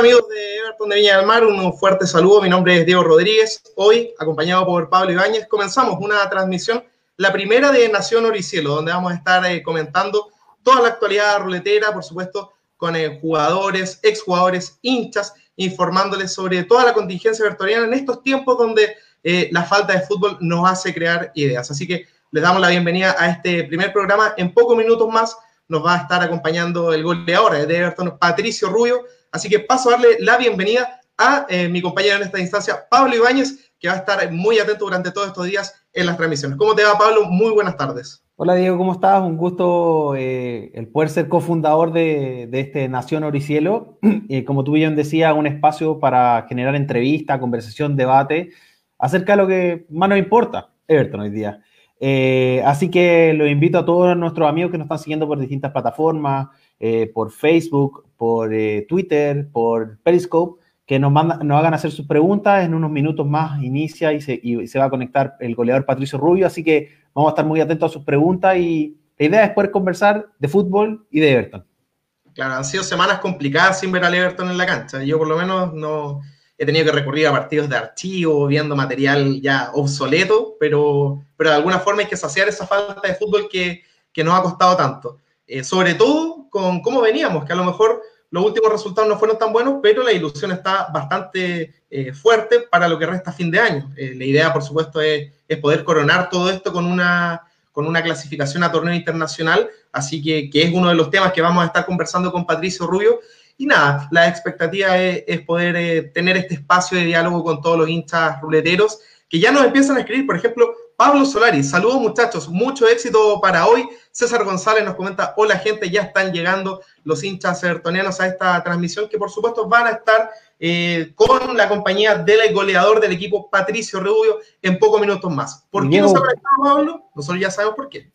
¿Qué tal amigos de Everton de Viña del Mar? Un fuerte saludo, mi nombre es Diego Rodríguez. Hoy, acompañado por Pablo Ibáñez, comenzamos una transmisión, la primera de Nación Oricielo, donde vamos a estar eh, comentando toda la actualidad ruletera, por supuesto, con eh, jugadores, exjugadores, hinchas, informándoles sobre toda la contingencia vertoriana en estos tiempos donde eh, la falta de fútbol nos hace crear ideas. Así que les damos la bienvenida a este primer programa. En pocos minutos más nos va a estar acompañando el goleador de Everton, Patricio Rubio. Así que paso a darle la bienvenida a eh, mi compañero en esta instancia, Pablo Ibáñez, que va a estar muy atento durante todos estos días en las transmisiones. ¿Cómo te va, Pablo? Muy buenas tardes. Hola, Diego, ¿cómo estás? Un gusto eh, el poder ser cofundador de, de este Nación Oricielo. Eh, como tú bien decías, un espacio para generar entrevista, conversación, debate acerca de lo que más nos importa, Everton, hoy día. Eh, así que los invito a todos nuestros amigos que nos están siguiendo por distintas plataformas, eh, por Facebook, por eh, Twitter, por Periscope, que nos, nos hagan hacer sus preguntas. En unos minutos más inicia y se, va a conectar el goleador Patricio Rubio, así que vamos a estar muy atentos a sus preguntas y la idea es poder conversar de fútbol y de Everton. Claro, han sido semanas complicadas sin ver al Everton en la cancha. Yo por lo menos no he tenido que recurrir a partidos de archivo, viendo material ya obsoleto, pero, pero de alguna forma hay que saciar esa falta de fútbol que nos ha costado tanto. Eh, sobre todo con cómo veníamos, que a lo mejor los últimos resultados no fueron tan buenos, pero la ilusión está bastante eh, fuerte para lo que resta fin de año. Eh, la idea, por supuesto, es, es, poder coronar todo esto con una, con una clasificación a torneo internacional, así que, que es uno de los temas que vamos a estar conversando con Patricio Rubio y nada, la expectativa es, poder eh, tener este espacio de diálogo con todos los hinchas ruleteros que ya nos empiezan a escribir. Por ejemplo, Pablo Solari, saludos muchachos, mucho éxito para hoy. César González nos comenta, hola gente, ya están llegando los hinchas evertonianos a esta transmisión que por supuesto van a estar eh, con la compañía del goleador del equipo Patricio Rubio en pocos minutos más. ¿Por qué no se ha conectado Pablo? Nosotros ya sabemos por qué.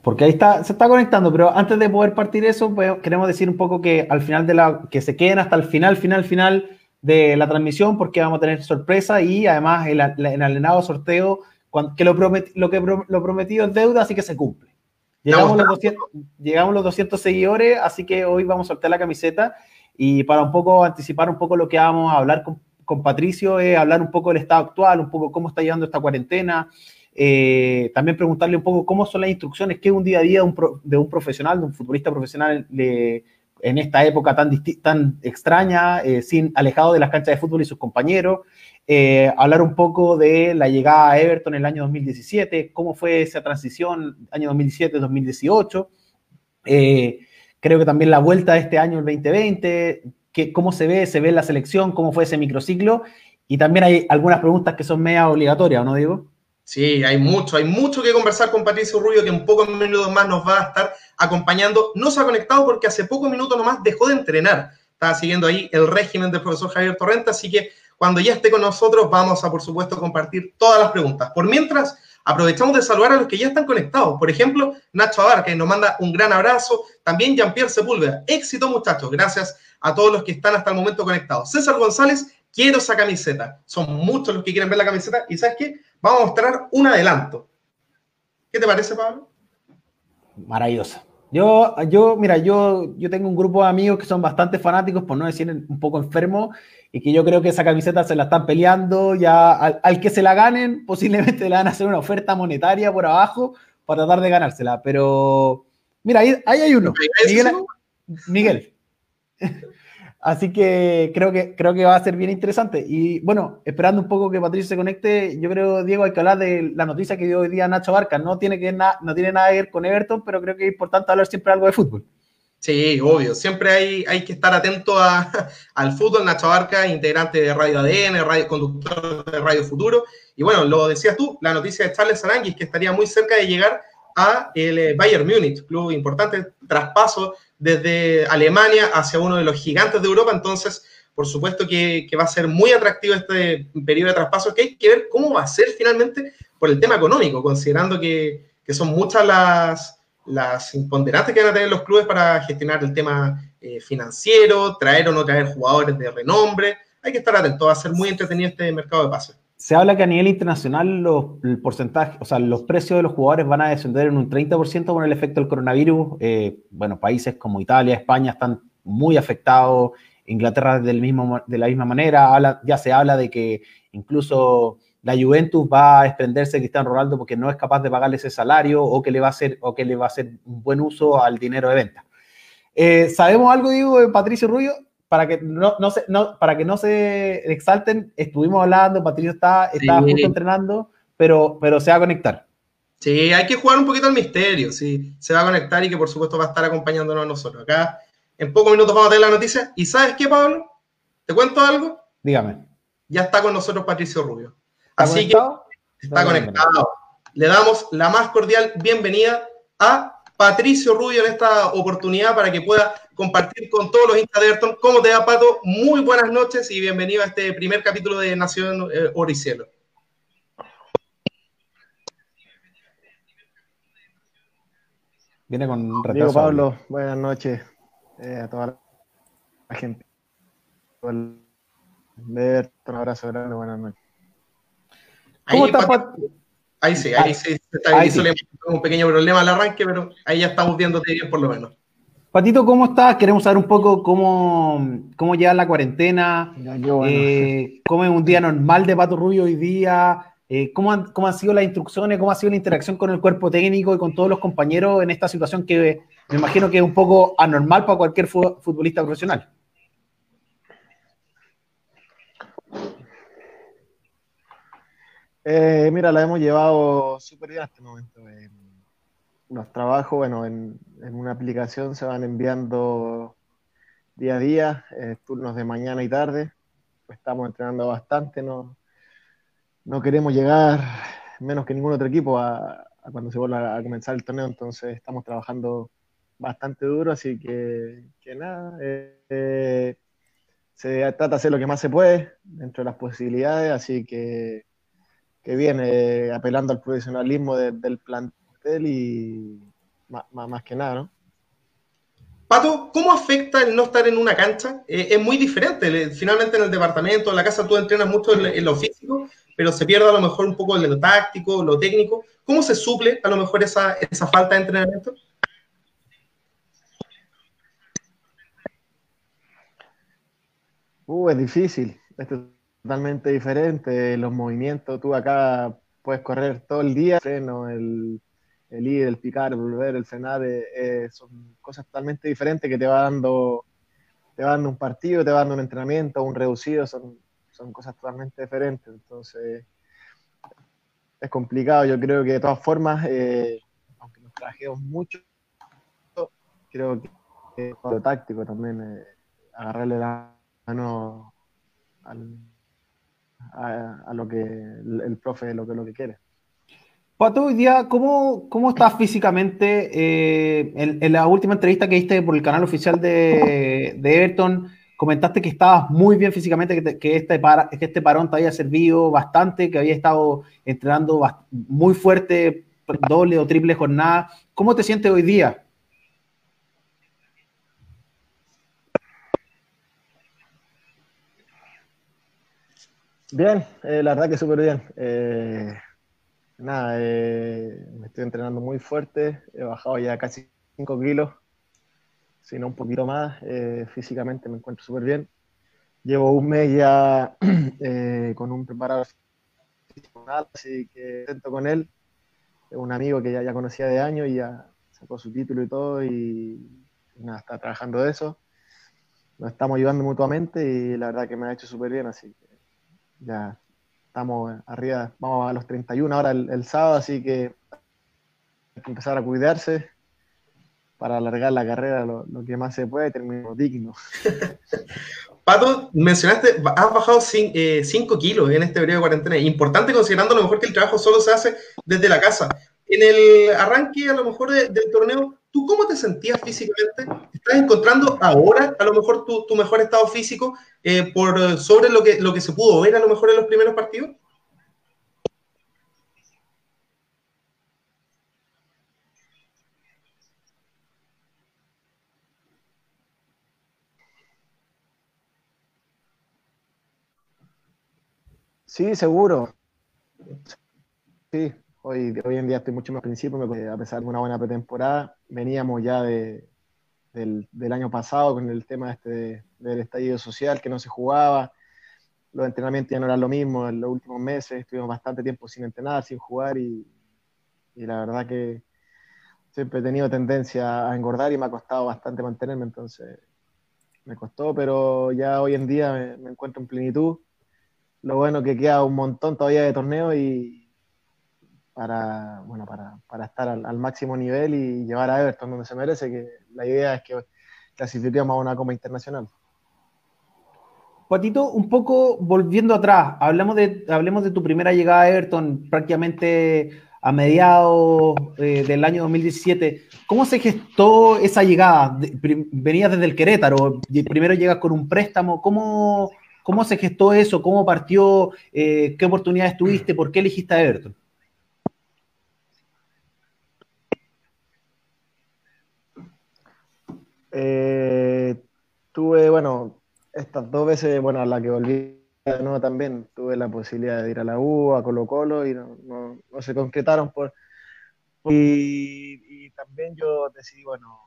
Porque ahí está, se está conectando, pero antes de poder partir eso, pues, queremos decir un poco que al final de la, que se queden hasta el final, final, final de la transmisión, porque vamos a tener sorpresa y además el, el alenado sorteo, que lo, lo que lo prometido es deuda, así que se cumple. Llegamos, los 200, llegamos los 200 seguidores, así que hoy vamos a soltar la camiseta y para un poco anticipar un poco lo que vamos a hablar con, con Patricio, es hablar un poco del estado actual, un poco cómo está llevando esta cuarentena, eh, también preguntarle un poco cómo son las instrucciones, qué es un día a día de un, de un profesional, de un futbolista profesional en esta época tan, tan extraña, eh, sin, alejado de las canchas de fútbol y sus compañeros. Eh, hablar un poco de la llegada a Everton en el año 2017, cómo fue esa transición, año 2017-2018. creo que también la vuelta de este año, el 2020, que, cómo se ve, se ve la selección, cómo fue ese microciclo. Y también hay algunas preguntas que son media obligatorias, ¿no, Diego? Sí, hay mucho, hay mucho que conversar con Patricio Rubio, que en pocos minutos más nos va a estar acompañando. No se ha conectado porque hace pocos minutos nomás dejó de entrenar. Estaba siguiendo ahí el régimen del profesor Javier Torrenta, así que cuando ya esté con nosotros vamos a, por supuesto, compartir todas las preguntas. Por mientras, aprovechamos de saludar a los que ya están conectados. Por ejemplo, Nacho Abar, que nos manda un gran abrazo. También Jean-Pierre Sepúlveda. Éxito, muchachos. Gracias a todos los que están hasta el momento conectados. César González, quiero esa camiseta. Son muchos los que quieren ver la camiseta. ¿Y sabes qué? vamos a mostrar un adelanto. ¿Qué te parece, Pablo? Maravillosa. Yo, yo, mira, yo, yo tengo un grupo de amigos que son bastante fanáticos, por no decir un poco enfermos, y que yo creo que esa camiseta se la están peleando, ya al, que se la ganen, posiblemente le van a hacer una oferta monetaria por abajo para tratar de ganársela, pero mira, ahí, ahí hay uno. Miguel. Miguel. Así que creo que creo que va a ser bien interesante. Y bueno, esperando un poco que Patricio se conecte, yo creo, Diego, hay que hablar de la noticia que dio hoy día Nacho Barca. No tiene, que no tiene nada que ver con Everton, pero creo que es importante hablar siempre algo de fútbol. Sí, obvio. Siempre hay, hay que estar atento a, al fútbol. Nacho Barca, integrante de Radio ADN, radio, conductor de Radio Futuro. Y bueno, lo decías tú, la noticia de Charles Aranguis, que estaría muy cerca de llegar a el eh, Bayern Múnich, club importante, traspaso desde Alemania hacia uno de los gigantes de Europa, entonces por supuesto que, va a ser muy atractivo este periodo de traspaso, que hay que ver cómo va a ser finalmente por el tema económico, considerando que, son muchas las, las imponderantes que van a tener los clubes para gestionar el tema eh, financiero, traer o no traer jugadores de renombre. Hay que estar atentos, va a ser muy entretenido este mercado de pases se habla que a nivel internacional los, porcentaje, o sea, los precios de los jugadores van a descender en un 30% con el efecto del coronavirus. Eh, bueno, países como Italia, España están muy afectados. Inglaterra del mismo, de la misma manera, ya se habla de que incluso la Juventus va a desprenderse de Cristiano Ronaldo porque no es capaz de pagarle ese salario o que le va a hacer, o que le va a hacer un buen uso al dinero de venta. Eh, ¿Sabemos algo, digo, de Patricio Rubio? Para que no, no, se, no, para que no se exalten, estuvimos hablando, Patricio está, está justo entrenando, pero, pero se va a conectar. Sí, hay que jugar un poquito al misterio, sí, se va a conectar y que por supuesto va a estar acompañándonos a nosotros. Acá en pocos minutos vamos a tener la noticia. ¿Y sabes qué, Pablo? ¿Te cuento algo? Dígame. Ya está con nosotros Patricio Rubio. Así que está conectado. Le damos la más cordial bienvenida a Patricio Rubio en esta oportunidad para que pueda compartir con todos los hinchas de Ayrton. ¿Cómo te va, Pato? Muy buenas noches y bienvenido a este primer capítulo de Nación eh, Oricielo. Viene con retraso. Diego Pablo, buenas noches eh, a toda la gente. Ver, un abrazo grande, buenas noches. ¿Cómo ahí, está, ahí sí, ahí sí, está, ahí sí. un pequeño problema al arranque, pero ahí ya estamos viéndote bien por lo menos. Patito, ¿cómo estás? Queremos saber un poco cómo, cómo lleva la cuarentena, eh, cómo es un día normal de Pato Rubio hoy día, eh, ¿cómo, han, ¿Cómo han sido las instrucciones? ¿Cómo ha sido la interacción con el cuerpo técnico y con todos los compañeros en esta situación que me imagino que es un poco anormal para cualquier futbolista profesional? Eh, mira, la hemos llevado súper bien hasta el momento. los trabajos, bueno, en, una aplicación se van enviando día a día, eh, turnos de mañana y tarde. Estamos entrenando bastante, ¿no? no queremos llegar menos que ningún otro equipo a, cuando se vuelva a comenzar el torneo, entonces estamos trabajando bastante duro, así que, nada, eh, eh, se trata de hacer lo que más se puede dentro de las posibilidades, así que, que bien, eh, apelando al profesionalismo del plantel y más, más, que nada, ¿no? Pato, ¿cómo afecta el no estar en una cancha? es muy diferente. Finalmente en el departamento, en la casa, tú entrenas mucho en, lo físico, pero se pierde a lo mejor un poco lo táctico, lo técnico. ¿Cómo se suple a lo mejor esa, esa falta de entrenamiento? Uh, es difícil, es totalmente diferente. Los movimientos, tú acá puedes correr todo el día, el, el ir, el picar, el volver, el frenar, eh, eh, son cosas totalmente diferentes que te va dando te va dando un partido, te va dando un entrenamiento, un reducido, son son cosas totalmente diferentes. Entonces, es complicado. Yo creo que de todas formas, eh, aunque nos trabajemos mucho, creo que es lo táctico también, eh, agarrarle la mano a, lo que el, profe, lo que, lo que quiere. Pato, hoy día, ¿cómo, cómo estás físicamente? Eh, en, la última entrevista que diste por el canal oficial de, de Everton, comentaste que estabas muy bien físicamente, que, este, que este parón te había servido bastante, que había estado entrenando muy fuerte, doble o triple jornada. ¿Cómo te sientes hoy día? Bien, eh, la verdad que súper bien. Eh, nada, eh, me estoy entrenando muy fuerte, he bajado ya casi 5 kilos sino un poquito más. Físicamente me encuentro súper bien. Llevo un mes ya con un preparador así que intento con él. Un amigo que ya, conocía de años y ya sacó su título y todo nada, está trabajando de eso. Nos estamos ayudando mutuamente y la verdad que me ha hecho súper bien, así ya estamos arriba, vamos a los 31 ahora el, sábado, así que hay que empezar a cuidarse, para alargar la carrera lo, que más se puede, termino digno. Pato, mencionaste, has bajado 5 eh, kilos en este periodo de cuarentena. Importante considerando a lo mejor que el trabajo solo se hace desde la casa. En el arranque, a lo mejor, del torneo, ¿tú cómo te sentías físicamente? ¿Estás encontrando ahora, a lo mejor, tu, tu mejor estado físico eh, por sobre lo que, lo que se pudo ver, a lo mejor, en los primeros partidos? Sí, seguro. Sí, hoy, hoy en día estoy mucho más principio, a pesar de una buena pretemporada, veníamos ya de, del, año pasado con el tema este del estallido social que no se jugaba. Los entrenamientos ya no eran lo mismo en los últimos meses, estuvimos bastante tiempo sin entrenar, sin jugar y, la verdad que siempre he tenido tendencia a engordar y me ha costado bastante mantenerme, entonces me costó, pero ya hoy en día me, encuentro en plenitud. Lo bueno que queda un montón todavía de torneos y para, bueno, para, estar al, máximo nivel y llevar a Everton donde se merece, que la idea es que clasifiquemos a una Copa Internacional. Patito, un poco volviendo atrás, hablamos de, hablemos de tu primera llegada a Everton prácticamente a mediados eh, del año 2017. ¿Cómo se gestó esa llegada? Venías desde el Querétaro, primero llegas con un préstamo. ¿Cómo, cómo se gestó eso? ¿Cómo partió? Eh, ¿Qué oportunidades tuviste? ¿Por qué elegiste a Everton? Eh, tuve, bueno, estas dos veces, bueno, a la que volví de nuevo también, tuve la posibilidad de ir a la U, a Colo Colo, y no, no, se concretaron por... Y, también yo decidí, bueno,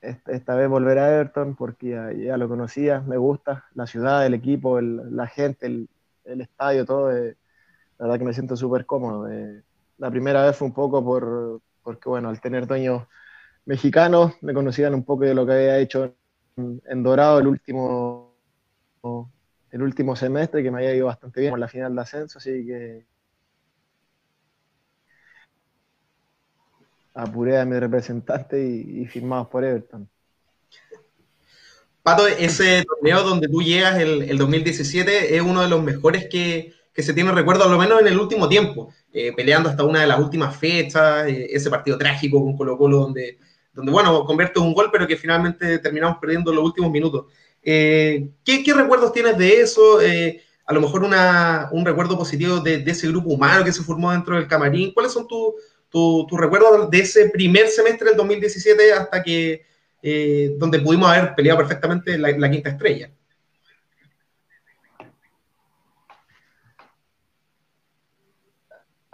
esta, vez volver a Everton porque ya, lo conocía, me gusta, la ciudad, el equipo, la gente, el, el, estadio, todo, eh, la verdad que me siento súper cómodo. Eh, la primera vez fue un poco por, porque, bueno, al tener dueños mexicanos, me conocían un poco de lo que había hecho en, Dorado el último, el último semestre, que me había ido bastante bien con la final de ascenso, así que apuré a mi representante y, firmamos por Everton. Pato, ese torneo donde tú llegas el, 2017 es uno de los mejores que, se tiene recuerdo, al lo menos en el último tiempo, eh, peleando hasta una de las últimas fechas, eh, ese partido trágico con Colo Colo donde donde, bueno, convierte un gol, pero que finalmente terminamos perdiendo los últimos minutos. Eh, ¿qué, recuerdos tienes de eso? Eh, a lo mejor un recuerdo positivo de, ese grupo humano que se formó dentro del camarín. ¿Cuáles son tus recuerdos de ese primer semestre del 2017 hasta que, eh, donde pudimos haber peleado perfectamente la, quinta estrella?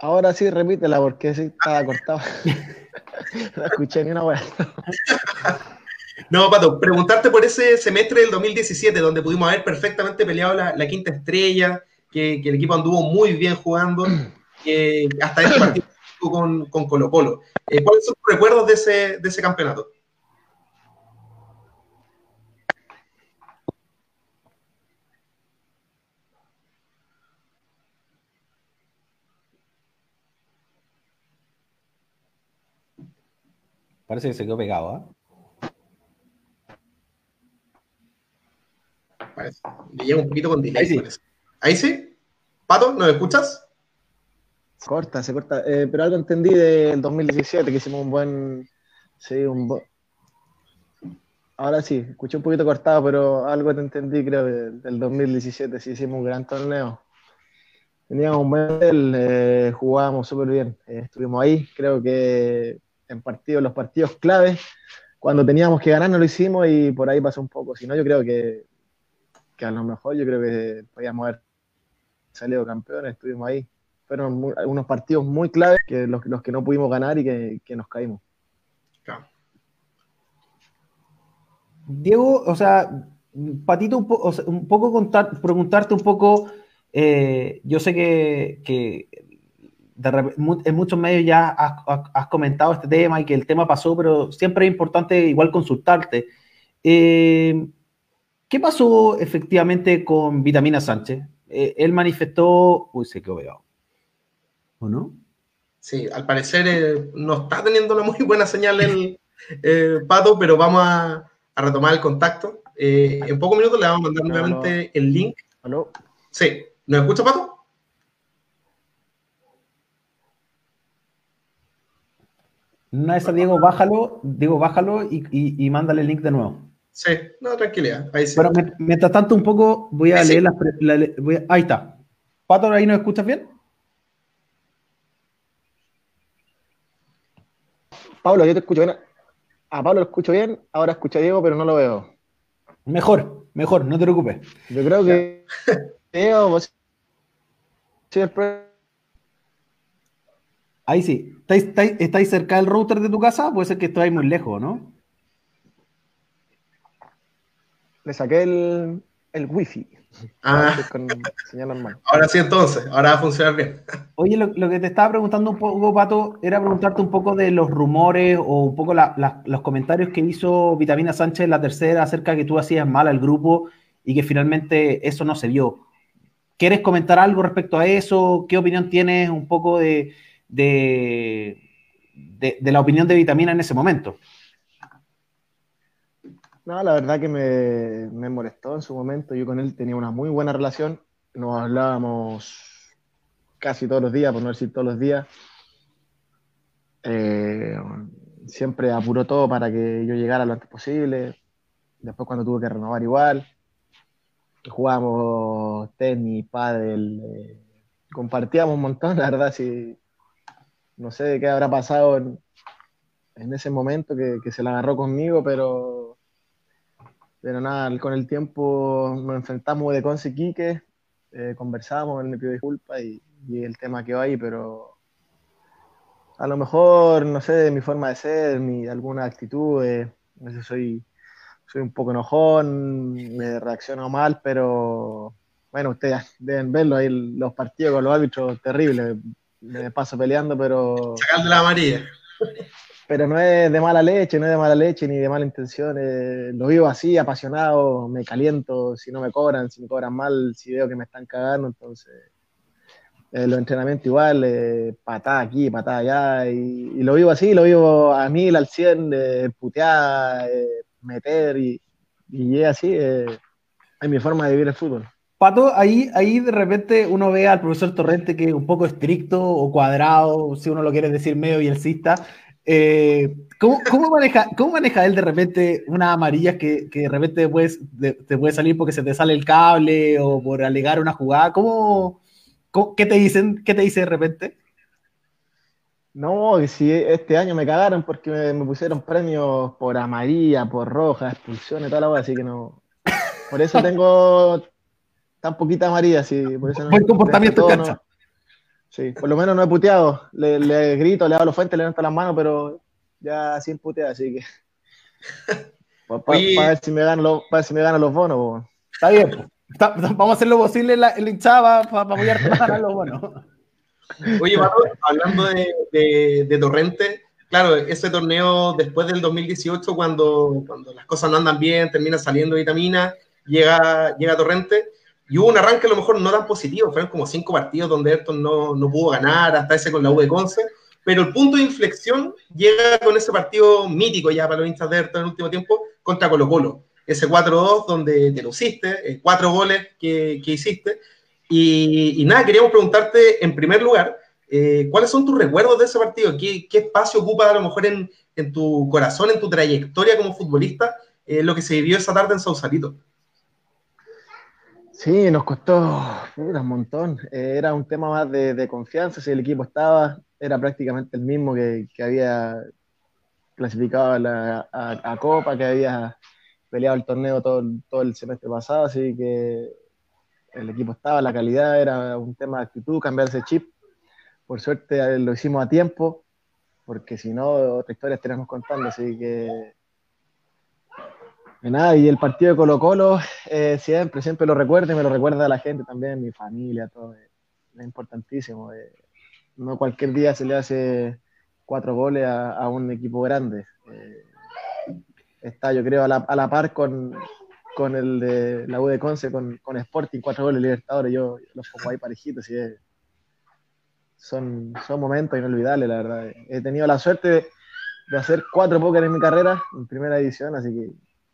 Ahora sí, repítela porque sí estaba cortado. no escuché ni una hueá. No, Pato, preguntarte por ese semestre del 2017, donde pudimos haber perfectamente peleado la, quinta estrella, que, el equipo anduvo muy bien jugando, hasta este partido con, con Colo Colo. Eh, ¿Cuáles son tus recuerdos de ese, de ese campeonato? Parece que se quedó pegado, ¿ah? Parece. Le llega un poquito con delay. Ahí sí. Ahí sí. Pato, ¿nos escuchas? Se corta, se corta. Eh, pero algo entendí del 2017, que hicimos un buen. Sí, un Ahora sí, escuché un poquito cortado, pero algo te entendí, creo, del 2017. Sí, hicimos un gran torneo. Teníamos un buen. Eh, jugábamos súper bien. Eh, estuvimos ahí. Creo que en partidos, los partidos claves, cuando teníamos que ganar no lo hicimos y por ahí pasó un poco. Si no, yo creo que, que a lo mejor yo creo que podíamos haber salido campeones, estuvimos ahí. Fueron unos partidos muy claves que los, los, que no pudimos ganar y que, nos caímos. Diego, o sea, Patito, un, poco contar, preguntarte un poco, eh, yo sé que, que en muchos medios ya has, comentado este tema y que el tema pasó, pero siempre es importante igual consultarte. Eh, ¿Qué pasó efectivamente con Vitamina Sánchez? Eh, él manifestó, uy, se quedó pegado. ¿O no? Sí, al parecer eh, no está teniendo una muy buena señal el Pato, pero vamos a, retomar el contacto. en pocos minutos le vamos a mandar nuevamente el link. ¿Aló? Sí, ¿nos escucha Pato? Una vez Diego, bájalo, Diego, bájalo y, y, mándale el link de nuevo. Sí, no, tranquilidad. Ahí sí. Pero mientras tanto, un poco voy a leer las. ahí está. Pato, ¿ahí nos escuchas bien? Pablo, yo te escucho bien. A Pablo lo escucho bien, ahora escucho a Diego, pero no lo veo. Mejor, mejor, no te preocupes. Yo creo que Diego, vos Ahí sí. ¿Estáis, cerca del router de tu casa? Puede ser que estáis muy lejos, ¿no? le saqué el, el wifi. Ah. Con. Ahora sí, entonces, ahora va a funcionar bien. Oye, lo, lo que te estaba preguntando un poco, Pato, era preguntarte un poco de los rumores o un poco la- la- los comentarios que hizo Vitamina Sánchez en la tercera acerca de que tú hacías mal al grupo y que finalmente eso no se vio. ¿Quieres comentar algo respecto a eso? ¿Qué opinión tienes un poco de, de, de- la opinión de Vitamina en ese momento? No, la verdad que me, me molestó en su momento. Yo con él tenía una muy buena relación. Nos hablábamos casi todos los días, por no decir todos los días. Eh, siempre apuró todo para que yo llegara lo antes posible. Después cuando tuve que renovar igual. Jugábamos tenis, pádel, eh, compartíamos un montón, la verdad, sí. No sé qué habrá pasado en, ese momento que, se la agarró conmigo, pero pero nada, con el tiempo nos enfrentamos de Conce Quique, eh, conversamos, él me pidió disculpas y, el tema quedó ahí, pero a lo mejor, no sé, mi forma de ser, mi alguna actitud, a veces soy, soy un poco enojón, me reacciono mal, pero bueno, ustedes deben verlo ahí, los partidos con los árbitros terribles, me paso peleando, pero Sacar de la amarilla. pero no es de mala leche, no es de mala leche ni de mala intención. eh, lo vivo así, apasionado, me caliento si no me cobran, si me cobran mal, si veo que me están cagando, entonces eh, los entrenamientos igual, eh, patada aquí, patada allá, y, y lo vivo así, lo vivo a mil, al cien, eh, putear, meter, y, y así, es mi forma de vivir el fútbol. Pato, ahí, ahí de repente uno ve al profesor Torrente que es un poco estricto o cuadrado, si uno lo quiere decir medio bielcista. Eh, ¿cómo, cómo maneja, ¿Cómo maneja él de repente unas amarillas que, que de repente de- te puede salir porque se te sale el cable o por alegar una jugada? ¿Cómo, cómo- qué te dicen? ¿Qué te dice de repente? No, que si este año me cagaron porque me, me pusieron premios por amarilla, por roja, expulsiones, toda la cosa, así que no. Por eso tengo tan poquita amarilla, sí. Por eso no- Buen comportamiento en todo cancha. no- sí, por lo menos no he puteado. Le, le grito, le hablo fuente, le levanto las manos, pero ya sin putear, así que. Para ver si me ganan los, pa' ver si me ganan los bonos, po. Está bien. Está- vamos a hacer lo posible en la, en la hinchada para apoyarte a ganarlo bueno. Oye, hablando de, de- de Torrente, claro, ese torneo después del 2018, cuando, cuando las cosas no andan bien, termina saliendo vitamina, llega, llega Torrente, y hubo un arranque a lo mejor no tan positivo, fueron como cinco partidos donde Ayrton no, no pudo ganar, hasta ese con la U de Conce, pero el punto de inflexión llega con ese partido mítico ya para los hinchas de Ayrton en el último tiempo contra Colo Colo, ese 4-2 donde te luciste, eh, cuatro goles que, que hiciste, y, y nada, queríamos preguntarte en primer lugar, eh, ¿cuáles son tus recuerdos de ese partido? ¿Qué, qué espacio ocupa a lo mejor en, en tu corazón, en tu trayectoria como futbolista, eh, lo que se vivió esa tarde en Sausalito? Sí, nos costó un montón. Eh, era un tema más de, confianza. Si el equipo estaba, era prácticamente el mismo que, había clasificado a, la, a- Copa, que había peleado el torneo todo, todo el semestre pasado. Así que el equipo estaba, la calidad era un tema de actitud, cambiarse chip. Por suerte eh, lo hicimos a tiempo, porque si no, otra historia estaríamos contando. Así que nada, y el partido de Colo Colo, eh, siempre, siempre lo recuerdo y me lo recuerda la gente también, mi familia, todo. eh, es importantísimo. eh. no cualquier día se le hace cuatro goles a, a un equipo grande. está, yo creo, a la, a la par con, con el de la U de Conce, con, con Sporting, cuatro goles Libertadores. Yo los pongo ahí parejitos y es- son, son momentos inolvidables, la verdad. He tenido la suerte de, de hacer cuatro póker en mi carrera, en primera edición, así que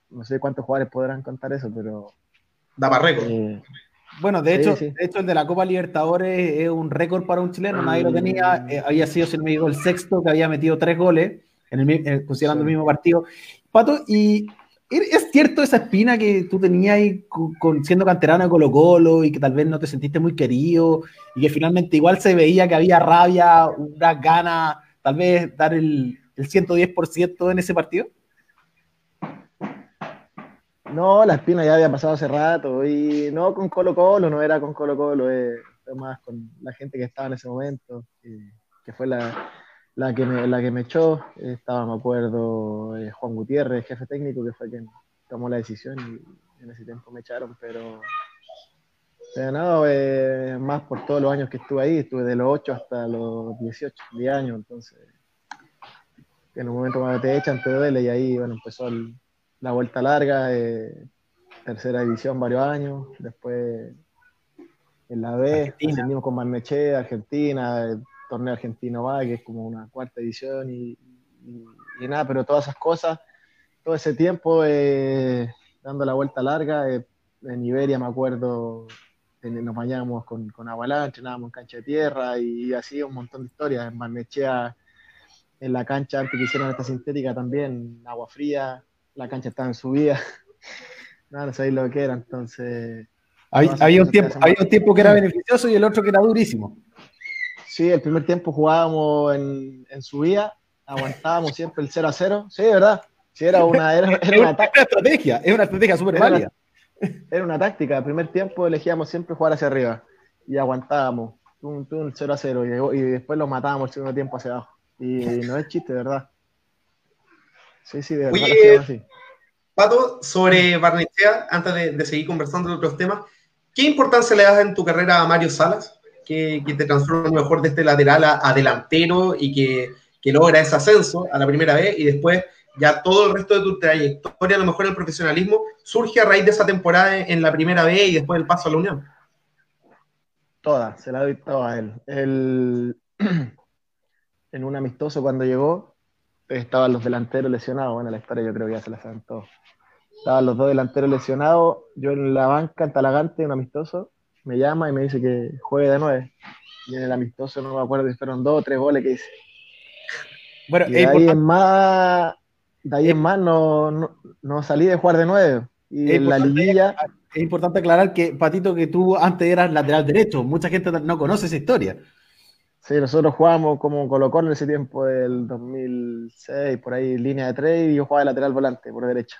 no sé cuántos jugadores podrán contar eso, pero Da para récord. eh, Bueno, de Sí, hecho, sí. de hecho, el de la Copa Libertadores es un récord para un chileno, nadie lo tenía. eh, había sido, si no me equivoco, el sexto que había metido tres goles, en el, mi- eh, considerando Sí. el mismo partido. Pato, y ¿es es cierto esa espina que tú tenías ahí con, con- siendo canterano de Colo Colo y que tal vez no te sentiste muy querido y que finalmente igual se veía que había rabia, unas ganas, tal vez dar el, el 110% en ese partido? No, la espina ya había pasado hace rato, y no con Colo Colo, no era con Colo Colo, eh, más con la gente que estaba en ese momento, eh, que fue la, la, que me, la que me echó, estaba, me acuerdo, eh, Juan Gutiérrez, jefe técnico, que fue quien tomó la decisión, en ese tiempo me echaron, pero he ganado eh, más por todos los años que estuve ahí, estuve de los 8 hasta los 18, 10 años, entonces en un momento cuando te echan te duele y ahí bueno, empezó la vuelta larga, eh, tercera división varios años, después en la B, seguimos con Marneche, Argentina, el torneo argentino va, que es como una cuarta edición y, nada, pero todas esas cosas, todo ese tiempo eh, dando la vuelta larga, eh, en Iberia me acuerdo, nos bañábamos con, con avalanche, entrenábamos en cancha de tierra y, así un montón de historias, en Barnechea, en la cancha antes que hicieron esta sintética también, agua fría, la cancha estaba en subida, nada, no sabéis lo que era, entonces había, un tiempo, había un tiempo que era beneficioso y el otro que era durísimo. Sí, el primer tiempo jugábamos en, en subida, aguantábamos siempre el 0 a 0. Sí, ¿verdad? Sí, era una, era, una, estrategia, es una estrategia súper válida. Era una táctica. El primer tiempo elegíamos siempre jugar hacia arriba y aguantábamos. Un, 0 a 0 y, después lo matábamos el segundo tiempo hacia abajo. Y, no es chiste, ¿verdad? Sí, sí, de verdad. Oye, Pato, sobre Barnechea, antes de, de, seguir conversando de otros temas, ¿Qué importancia le das en tu carrera a Mario Salas, que, te transforma mejor de este lateral a, delantero y que, logra ese ascenso a la primera vez y después ya todo el resto de tu trayectoria, a lo mejor el profesionalismo, surge a raíz de esa temporada en, la primera vez y después el paso a la Unión? Toda, se la doy toda a él. él en un amistoso cuando llegó, estaban los delanteros lesionados. Bueno, la historia yo creo que ya se la saben todos. Estaban los dos delanteros lesionados. Yo en la banca, en Talagante, un amistoso, me llama y me dice que juegue de nueve. Y en el amistoso no me acuerdo si fueron dos o tres goles que hice. Bueno, de ahí en más, de ahí en más no, no, salí de jugar de nueve. Y en la liguilla. Es importante aclarar que, Patito, que tú antes eras lateral derecho. Mucha gente no conoce esa historia. Sí, nosotros jugábamos como Colo en ese tiempo del 2006, por ahí línea de tres, y yo jugaba de lateral volante por derecha.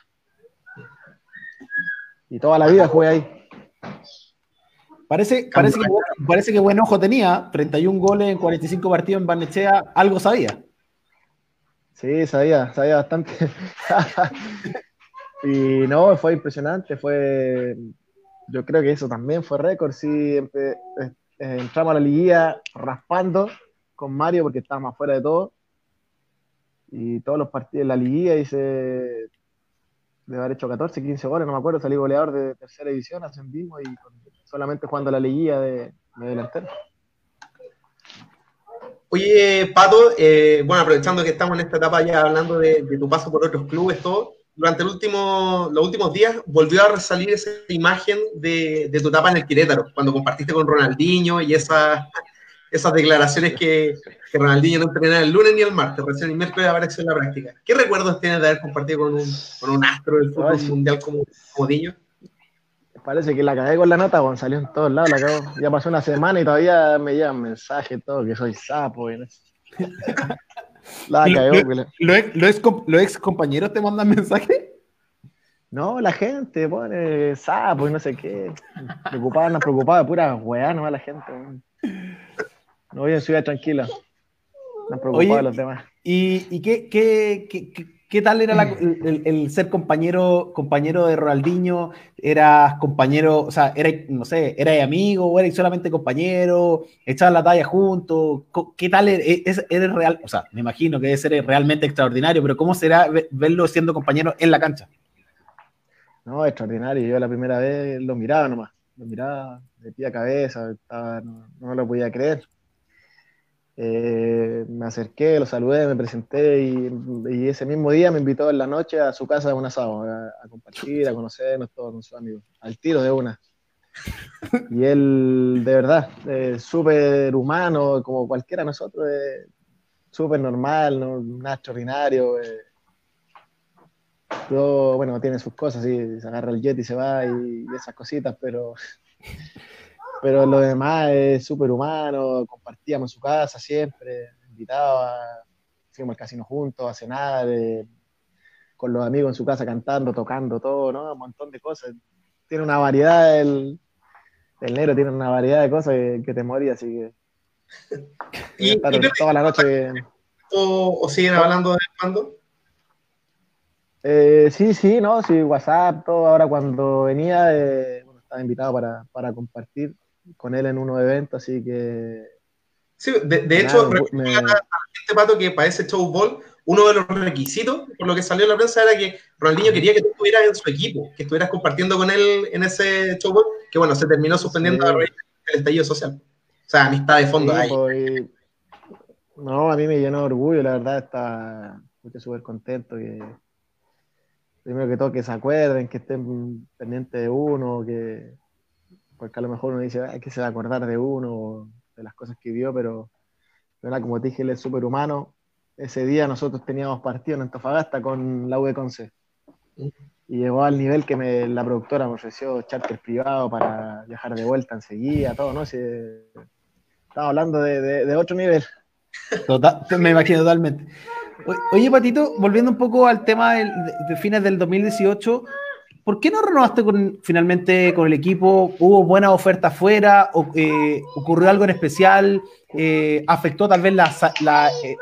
Y toda la vida jugué ahí. Parece, parece, que, parece que buen ojo tenía, 31 goles en 45 partidos en Barnechea, algo sabía. Sí, sabía, sabía bastante. y no, fue impresionante, fue, yo creo que eso también fue récord, sí, eh, entramos a la liguilla raspando con Mario porque estábamos fuera de todo. Y todos los partidos de la liguilla hice de haber hecho 14, 15 goles, no me acuerdo, salí goleador de tercera división, ascendimos y solamente jugando la liguilla de, delantero. Oye, Pato, eh, bueno, aprovechando que estamos en esta etapa ya hablando de, tu paso por otros clubes, todo, durante el último, los últimos días volvió a resalir esa imagen de, de tu etapa en el Querétaro, cuando compartiste con Ronaldinho y esa, esas declaraciones que, que Ronaldinho no entrenaba el lunes ni el martes, recién el miércoles apareció en la práctica. ¿Qué recuerdos tienes de haber compartido con un, con un astro del fútbol mundial como, como Parece que la cagué con la nota, bueno, salió en todos lados, la Ya pasó una semana y todavía me llegan mensajes, todo, que soy sapo. Y no la ¿Los ex compañeros te mandan mensajes? No, la gente pone sapo y no sé qué. Preocupada, no preocupada, pura weá nomás la gente. No voy en ciudad tranquila. No preocupaba los demás. ¿Y, y qué, qué, qué, qué, tal era el, ser compañero, compañero de Ronaldinho? ¿Eras compañero, o sea, era, no sé, eras amigo o eras solamente compañero? ¿Echaban la talla juntos? ¿Qué tal eres, eres real? O sea, me imagino que debe ser realmente extraordinario, pero ¿cómo será verlo siendo compañero en la cancha? No, extraordinario. Yo la primera vez lo miraba nomás. Lo miraba de pie a cabeza, no, no lo podía creer. Eh, me acerqué, lo saludé, me presenté y, ese mismo día me invitó en la noche a su casa de un asado, a, compartir, a conocernos todos con sus amigos, al tiro de una. Y él, de verdad, eh, súper humano, como cualquiera de nosotros, eh, súper normal, ¿no? nada extraordinario. Eh. bueno, tiene sus cosas, sí, se agarra el jet y se va y esas cositas, pero pero lo demás es súper humano, compartíamos su casa siempre, invitaba, fuimos al casino juntos a cenar, con los amigos en su casa cantando, tocando, todo, ¿no? Un montón de cosas. Tiene una variedad, el, el negro tiene una variedad de cosas que, te moría, así que... ¿Y, toda la noche... ¿O, siguen hablando de cuándo? Eh, sí, sí, no, sí, WhatsApp, todo. Ahora cuando venía, eh, bueno, estaba invitado para, para, compartir con él en unos eventos, así que. Sí, de, de hecho, me... a la gente, Pato, que para ese show ball, uno de los requisitos, por lo que salió en la prensa, era que Ronaldinho quería que tú estuvieras en su equipo, que estuvieras compartiendo con él en ese show ball, que bueno, se terminó suspendiendo sí. el estallido social. O sea, amistad de fondo sí, ahí. Pues, no, a mí me llenó de orgullo, la verdad, está súper contento que primero que todo que se acuerden, que estén pendientes de uno, que porque a lo mejor uno dice, hay que se va a acordar de uno, de las cosas que vio, pero, pero como te dije, él es superhumano. Ese día nosotros teníamos partido en Antofagasta con la U de Conce. Y llegó al nivel que me, la productora me ofreció charter privado para viajar de vuelta enseguida, todo, ¿no? Si, estaba hablando de, de, de otro nivel. Total, me imagino totalmente. Oye, Patito, volviendo un poco al tema de, de, fines del 2018, ¿por qué no renovaste con, finalmente con el equipo? ¿Hubo buena oferta afuera? O, eh, ¿Ocurrió algo en especial? Eh, ¿Afectó tal vez la, la, eh,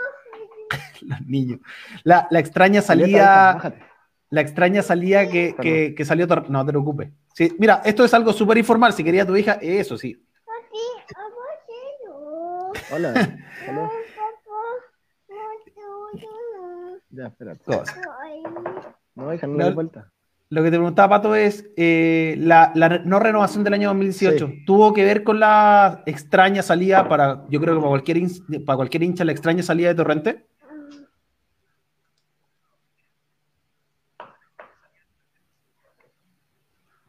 los niños, la, la extraña salida? La extraña salida que, que, que salió. No te preocupes. Sí, mira, esto es algo súper informal. Si quería tu hija, eso sí. Hola. Hola. Ya, espérate. No, hija, no, le vuelta. Lo que te preguntaba, Pato, es eh, la, la, no renovación del año 2018. Sí. ¿Tuvo que ver con la extraña salida para, yo creo que para cualquier, para cualquier hincha, la extraña salida de Torrente?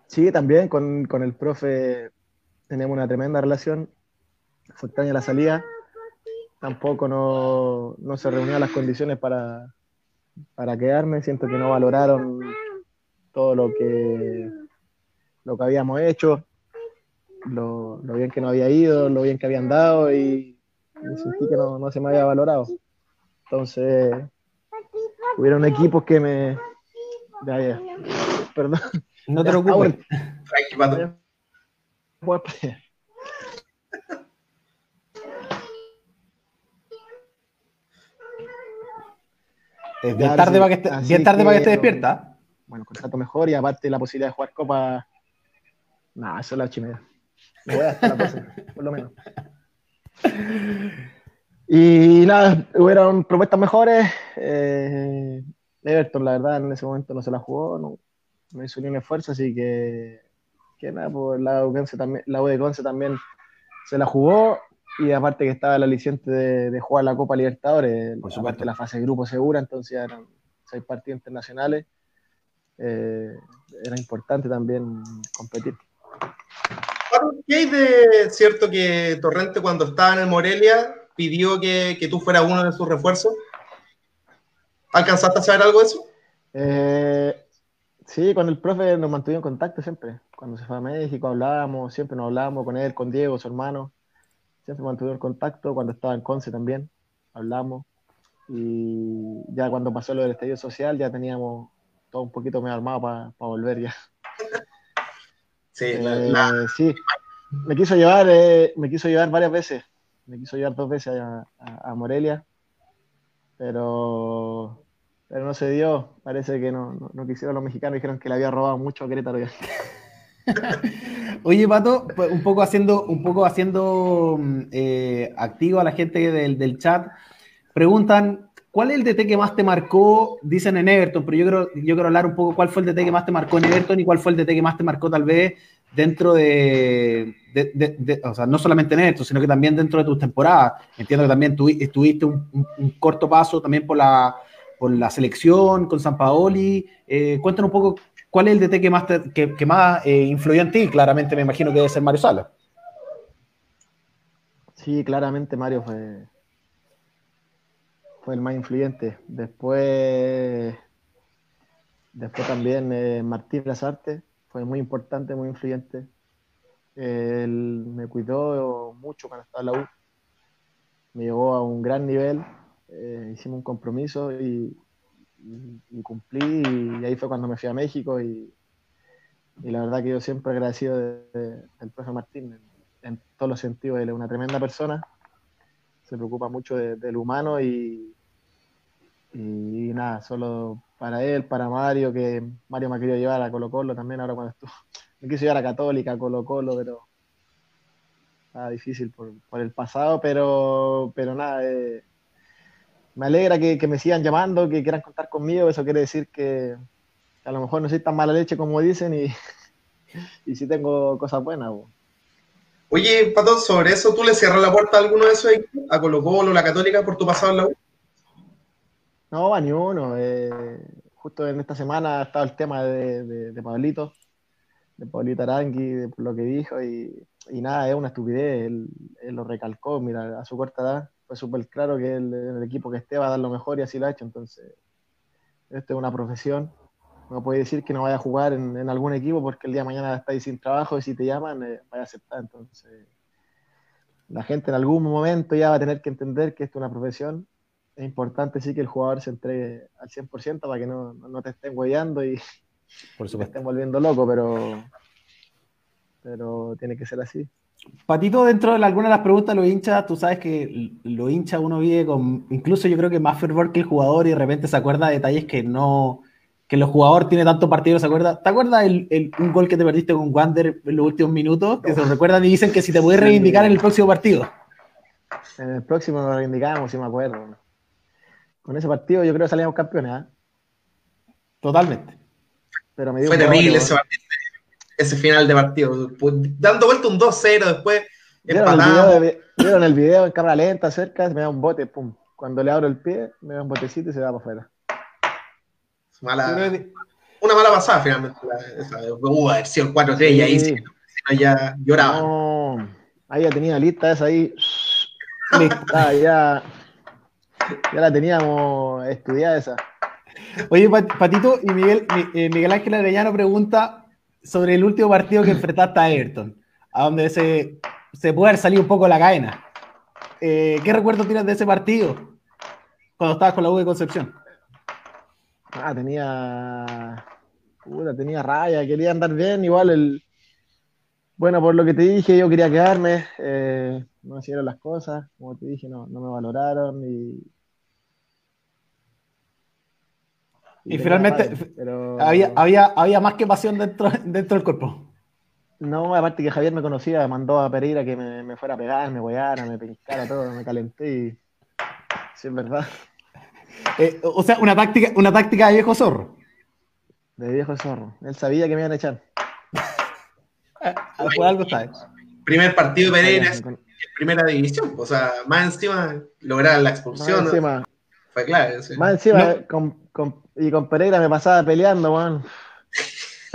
Sí, también con, con el profe tenemos una tremenda relación. Fue extraña la salida. Tampoco no, no se reunían las condiciones para, para quedarme. Siento que no valoraron todo lo que, lo que habíamos hecho, lo, lo, bien que no había ido, lo bien que habían dado y, y sentí que no, no, se me había valorado. Entonces, hubieron equipos que me... Ya, ya. Perdón. No te preocupes. Bien tarde, tarde para que esté, bien tarde que, para que esté despierta. Bueno, contrato mejor y aparte la posibilidad de jugar Copa. Nada, eso es la chimera. Me voy hasta la 12, por lo menos. Y nada, hubieron propuestas mejores. Eh, Everton, la verdad, en ese momento no se la jugó, no, no hizo ni un esfuerzo, así que, que nada, pues la U, también, la U de Conce también se la jugó y aparte que estaba el aliciente de, de jugar la Copa Libertadores, por supuesto la fase de grupo segura, entonces eran seis partidos internacionales, eh, era importante también competir. ¿Qué hay de cierto que Torrente cuando estaba en el Morelia pidió que, que tú fueras uno de sus refuerzos? ¿Alcanzaste a saber algo de eso? Eh, sí, con el profe nos mantuvimos en contacto siempre. Cuando se fue a México hablábamos, siempre nos hablábamos con él, con Diego, su hermano siempre mantuvimos contacto, cuando estaba en Conce también, hablamos, y ya cuando pasó lo del estadio social ya teníamos todo un poquito más armado para pa volver ya. Sí, eh, la... sí, me quiso llevar, eh, me quiso llevar varias veces, me quiso llevar dos veces a, a, a Morelia, pero pero no se dio, parece que no, no, no, quisieron los mexicanos, dijeron que le había robado mucho a Querétaro ya. Oye, Pato, pues, un poco haciendo, un poco haciendo eh, activo a la gente del, del, chat, preguntan, ¿cuál es el DT que más te marcó? Dicen en Everton, pero yo quiero, yo quiero hablar un poco cuál fue el DT que más te marcó en Everton y cuál fue el DT que más te marcó tal vez dentro de, o sea, no solamente en Everton, sino que también dentro de tus temporadas. Entiendo que también tu, tuviste un, corto paso también por la, por la selección con San Paoli. Eh, cuéntanos un poco ¿Cuál es el DT que más, que, más eh, influyó en ti? Claramente me imagino que debe ser Mario Sala. Sí, claramente Mario fue, fue el más influyente. Después, después también eh, Martín Lazarte fue muy importante, muy influyente. Él me cuidó mucho cuando estaba en la U. Me llevó a un gran nivel. Eh, hicimos un compromiso y, cumplí y ahí fue cuando me fui a México y, la verdad que yo siempre agradecido de, de, del profe Martín en, en, todos los sentidos, él es una tremenda persona, se preocupa mucho de, del humano y, Y nada, solo para él, para Mario, que Mario me ha querido llevar a Colo Colo también, ahora cuando estuvo. Me quiso llevar a Católica, a Colo Colo, pero está difícil por, el pasado, pero, pero nada, eh, me alegra que, me sigan llamando, que quieran contar conmigo, eso quiere decir que, a lo mejor no soy tan mala leche como dicen y, y sí tengo cosas buenas. Oye, Pato, sobre eso, ¿tú le cierras la puerta a alguno de esos? ¿A Colo Colo, la Católica, por tu pasado en la U? No, a ni uno. Eh, justo en esta semana ha estado el tema de, de, Pablito, de Pablito Arangui, de lo que dijo, y, nada, es una estupidez. Él, lo recalcó, mira, a su corta edad, fue súper claro que él, el equipo que esté va a dar lo mejor y así lo ha hecho. Entonces, esto es una profesión. No puede decir que no vaya a jugar en, algún equipo porque el día de mañana está ahí sin trabajo y si te llaman, eh, vaya a aceptar. Entonces, la gente en algún momento ya va a tener que entender que esto es una profesión es importante sí que el jugador se entregue al 100% para que no, te estén huellando y Por te estén volviendo loco, pero, pero tiene que ser así. Patito, dentro de alguna de las preguntas de los hinchas, tú sabes que los hinchas uno vive con, incluso yo creo que más fervor que el jugador y de repente se acuerda de detalles que no, que el jugador tiene tanto partido, ¿se acuerda? ¿Te acuerdas el, un gol que te perdiste con Wander en los últimos minutos? Que se recuerdan y dicen que si te puedes reivindicar en el próximo partido. En el próximo nos reivindicamos, si me acuerdo con ese partido yo creo que salíamos campeones. ¿eh? Totalmente. Pero me Fue terrible ese, ese, final de partido. Pues, dando vuelta un 2-0, después ¿Vieron el, video, en cámara lenta, cerca, me da un bote, pum. Cuando le abro el pie, me da un botecito y se va para afuera. una mala pasada finalmente. Esa, uh, haber sido el 4-3 y ahí sí, ya lloraba. No, ahí ya tenía lista esa ahí. Lista, ya ya la teníamos estudiada esa. Oye, Patito, y Miguel, eh, Miguel Ángel Arellano pregunta sobre el último partido que enfrentaste a Everton, a donde se, se puede haber salido un poco la cadena. Eh, ¿Qué recuerdo tienes de ese partido cuando estabas con la U de Concepción? Ah, tenía. Puta, tenía raya, quería andar bien. Igual el. Bueno, por lo que te dije, yo quería quedarme. Eh, no hicieron las cosas. Como te dije, no, no me valoraron y, Y, finalmente había, había, había más que pasión dentro, dentro del cuerpo. No, aparte que Javier me conocía, me mandó a Pereira que me, fuera a pegar, me guayara, me pescara todo, me calenté y. Sí, es verdad. Eh, o sea, una táctica, una táctica de viejo zorro. De viejo zorro. Él sabía que me iban a echar. Por algo sabes. Primer partido de Pereira, primera división. O sea, más encima lograr la expulsión. Más encima. Fue claro. Más encima, con, y con Pereira me pasaba peleando, weón.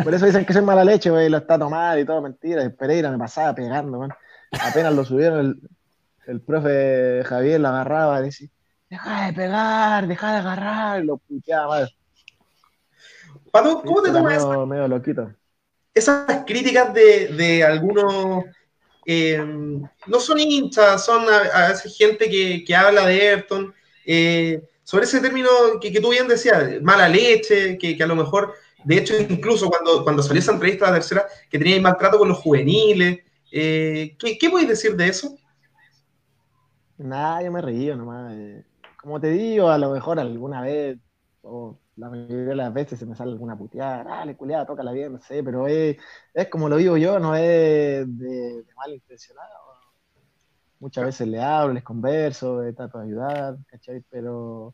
Por eso dicen que soy mala leche, güey, lo está tomando y todo, mentira. Pereira me pasaba pegando, weón. Apenas lo subieron, el, el profe Javier lo agarraba y decía, deja de pegar, deja de agarrar, y lo puteaba madre. Pato, ¿cómo te tomas medio, medio loquito. esas críticas de, de algunos, eh, no son hinchas, son a, veces gente que, que habla de Everton, eh, sobre ese término que, tú bien decías, mala leche, que, a lo mejor, de hecho, incluso cuando, cuando salió esa entrevista la tercera, que tenía maltrato con los juveniles, eh, ¿qué, ¿qué podéis decir de eso? Nada, yo me reí nomás. Eh. Como te digo, a lo mejor alguna vez, o la mayoría de las veces se me sale alguna puteada, dale, culiada, tócala bien, no sé, pero es, es como lo digo yo, no es de, de mal intencionado. Muchas veces le hablo, les converso, trato de ayudar, ¿cachai? Pero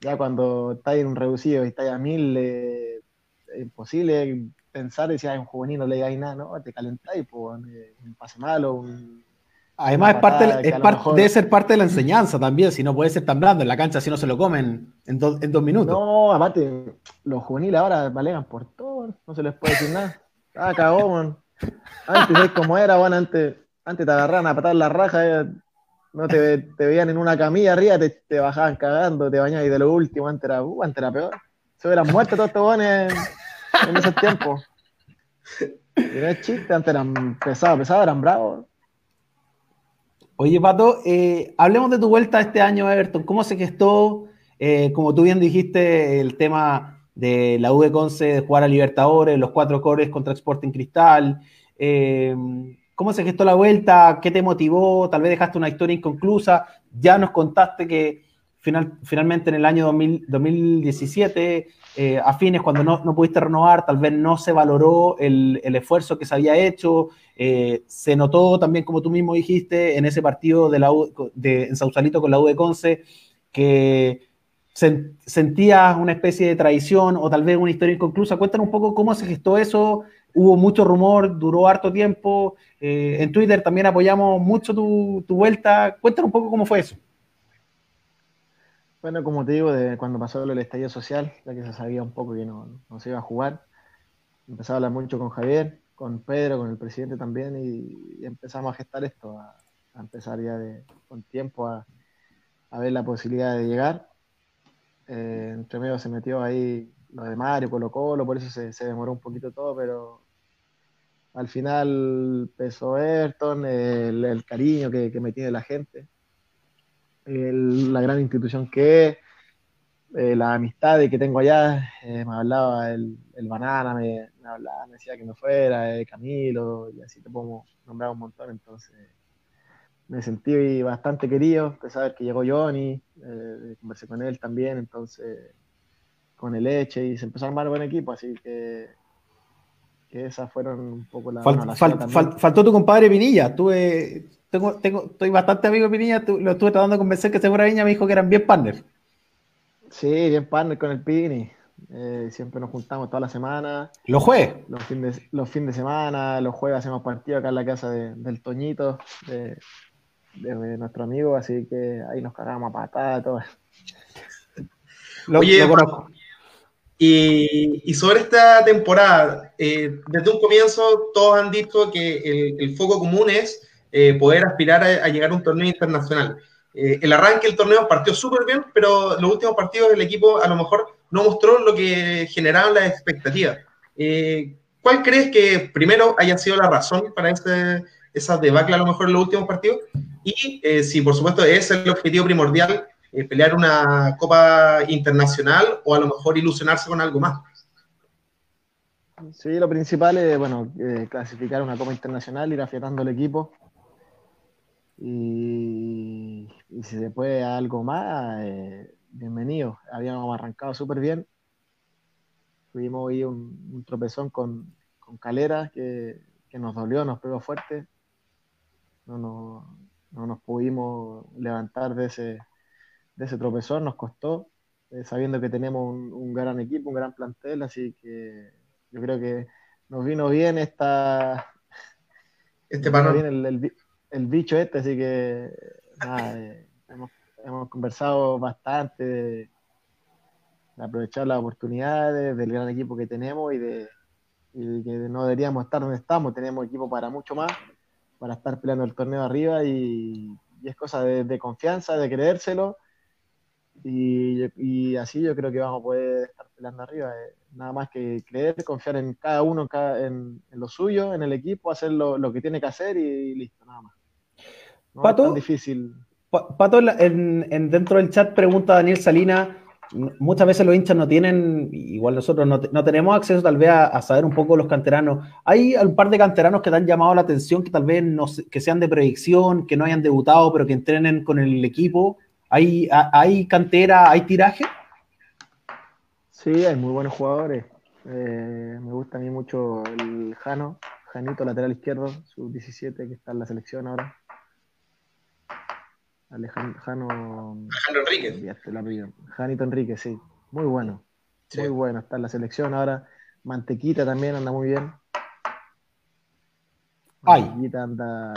ya cuando estáis en un reducido y estáis a mil, es imposible pensar y si hay un juvenil no le digáis nada, ¿no? Te calentáis, pues, un pase malo, un, Además, es parte, es debe ser parte de la enseñanza también, si no puede ser tan blando en la cancha si no se lo comen en, en dos minutos. No, aparte, los juveniles ahora valegan por todo, no se les puede decir nada. Ah, cagó, man. Antes es como era, bueno, antes, antes te agarraban a patar la raja, no te, veían en una camilla arriba, te, bajaban cagando, te bañaban y de lo último, antes era, uh, antes era peor. Se hubieran muerto todos estos bones en, ese tiempo. Es chiste, antes eran pesados, pesados, eran bravos. Oye, Pato, eh, hablemos de tu vuelta este año, Everton. ¿Cómo se gestó? Eh, como tú bien dijiste, el tema de la de Conce de jugar a Libertadores, los cuatro cores contra Sporting Cristal. Eh, ¿Cómo se gestó la vuelta? ¿Qué te motivó? Tal vez dejaste una historia inconclusa. Ya nos contaste que final, finalmente en el año 2017, eh, a fines, cuando no, pudiste renovar, tal vez no se valoró el, esfuerzo que se había hecho. Eh, se notó también, como tú mismo dijiste, en ese partido de la en Sausalito con la U de Conce, que sentías una especie de traición o tal vez una historia inconclusa. Cuéntanos un poco cómo se gestó eso. Hubo mucho rumor, duró harto tiempo. Eh, en Twitter también apoyamos mucho tu, vuelta. Cuéntanos un poco cómo fue eso. Bueno, como te digo, de cuando pasó el estallido social, ya que se sabía un poco que no, se iba a jugar, empezaba a hablar mucho con Javier, con Pedro, con el presidente también, y, empezamos a gestar esto, a, empezar ya con tiempo a, a ver la posibilidad de llegar eh, entre medio se metió ahí de Mario, Colo Colo, por eso se, demoró un poquito todo, pero al final pesó Ayrton, el, cariño que, me tiene la gente, la gran institución que es, eh, la amistad que tengo allá, eh, me hablaba el, Banana, me, hablaba, me decía que me fuera, Camilo, y así te podemos nombrar un montón, entonces me sentí bastante querido, a saber que llegó Johnny, eh, conversé con él también, entonces con el Eche y se empezó a armar buen equipo, así que, que esas fueron un poco las... faltó tu compadre Pinilla, tuve, tengo, tengo, estoy bastante amigo de Pinilla, lo estuve tratando de convencer que se fuera Viña, me dijo que eran bien partners. Sí, bien partner con el Pini. Eh, siempre nos juntamos toda la semana. ¿Los jueves? Los fines de, los fines de semana, los jueves hacemos partido acá en la casa del Toñito, de, de nuestro amigo, así que ahí nos cagamos a patada, todo. Oye, y, sobre esta temporada, eh, desde un comienzo todos han dicho que el, foco común es eh, poder aspirar a, llegar a un torneo internacional. Eh, el arranque del torneo partió súper bien, pero los últimos partidos el equipo a lo mejor no mostró lo que generaban las expectativas. ¿Cuál crees que primero haya sido la razón para ese, esa debacle a lo mejor en los últimos partidos? Y eh, si por supuesto es el objetivo primordial, eh, pelear una Copa Internacional o a lo mejor ilusionarse con algo más. Sí, lo principal es, bueno, eh, clasificar una Copa Internacional, ir afiatando el equipo. Y, si se puede algo más, bienvenido. Habíamos arrancado súper bien. Tuvimos ahí un, tropezón con, con Calera que, que, nos dolió, nos pegó fuerte. No, no, no nos pudimos levantar de ese, de ese tropezón, nos costó, eh, sabiendo que tenemos un, gran equipo, un gran plantel, así que yo creo que nos vino bien esta... Este bien el, el, bicho este, así que eh, hemos, conversado bastante de, aprovechar las oportunidades del gran equipo que tenemos y de, y que no deberíamos estar donde estamos, tenemos equipo para mucho más para estar peleando el torneo arriba y, es cosa de, confianza, de creérselo. Y, así yo creo que vamos a poder estar peleando arriba. Eh, nada más que creer, confiar en cada uno, en, lo suyo, en el equipo, hacer lo, que tiene que hacer y, listo, nada más. No Pato, es tan difícil. Pato, en, dentro del chat pregunta Daniel Salina muchas veces los hinchas no tienen, igual nosotros no, tenemos acceso tal vez a, saber un poco los canteranos. Hay un par de canteranos que te han llamado la atención, que tal vez no, que sean de predicción, que no hayan debutado, pero que entrenen con el equipo. ¿Hay, hay cantera, hay tiraje? Sí, hay muy buenos jugadores. Eh, me gusta a mí mucho el Jano, Janito, lateral izquierdo, su 17, que está en la selección ahora. Alejandro, Enrique. Janito Enrique, sí. Muy bueno. Muy bueno. Está en la selección ahora. Mantequita también anda muy bien. Mantequita anda.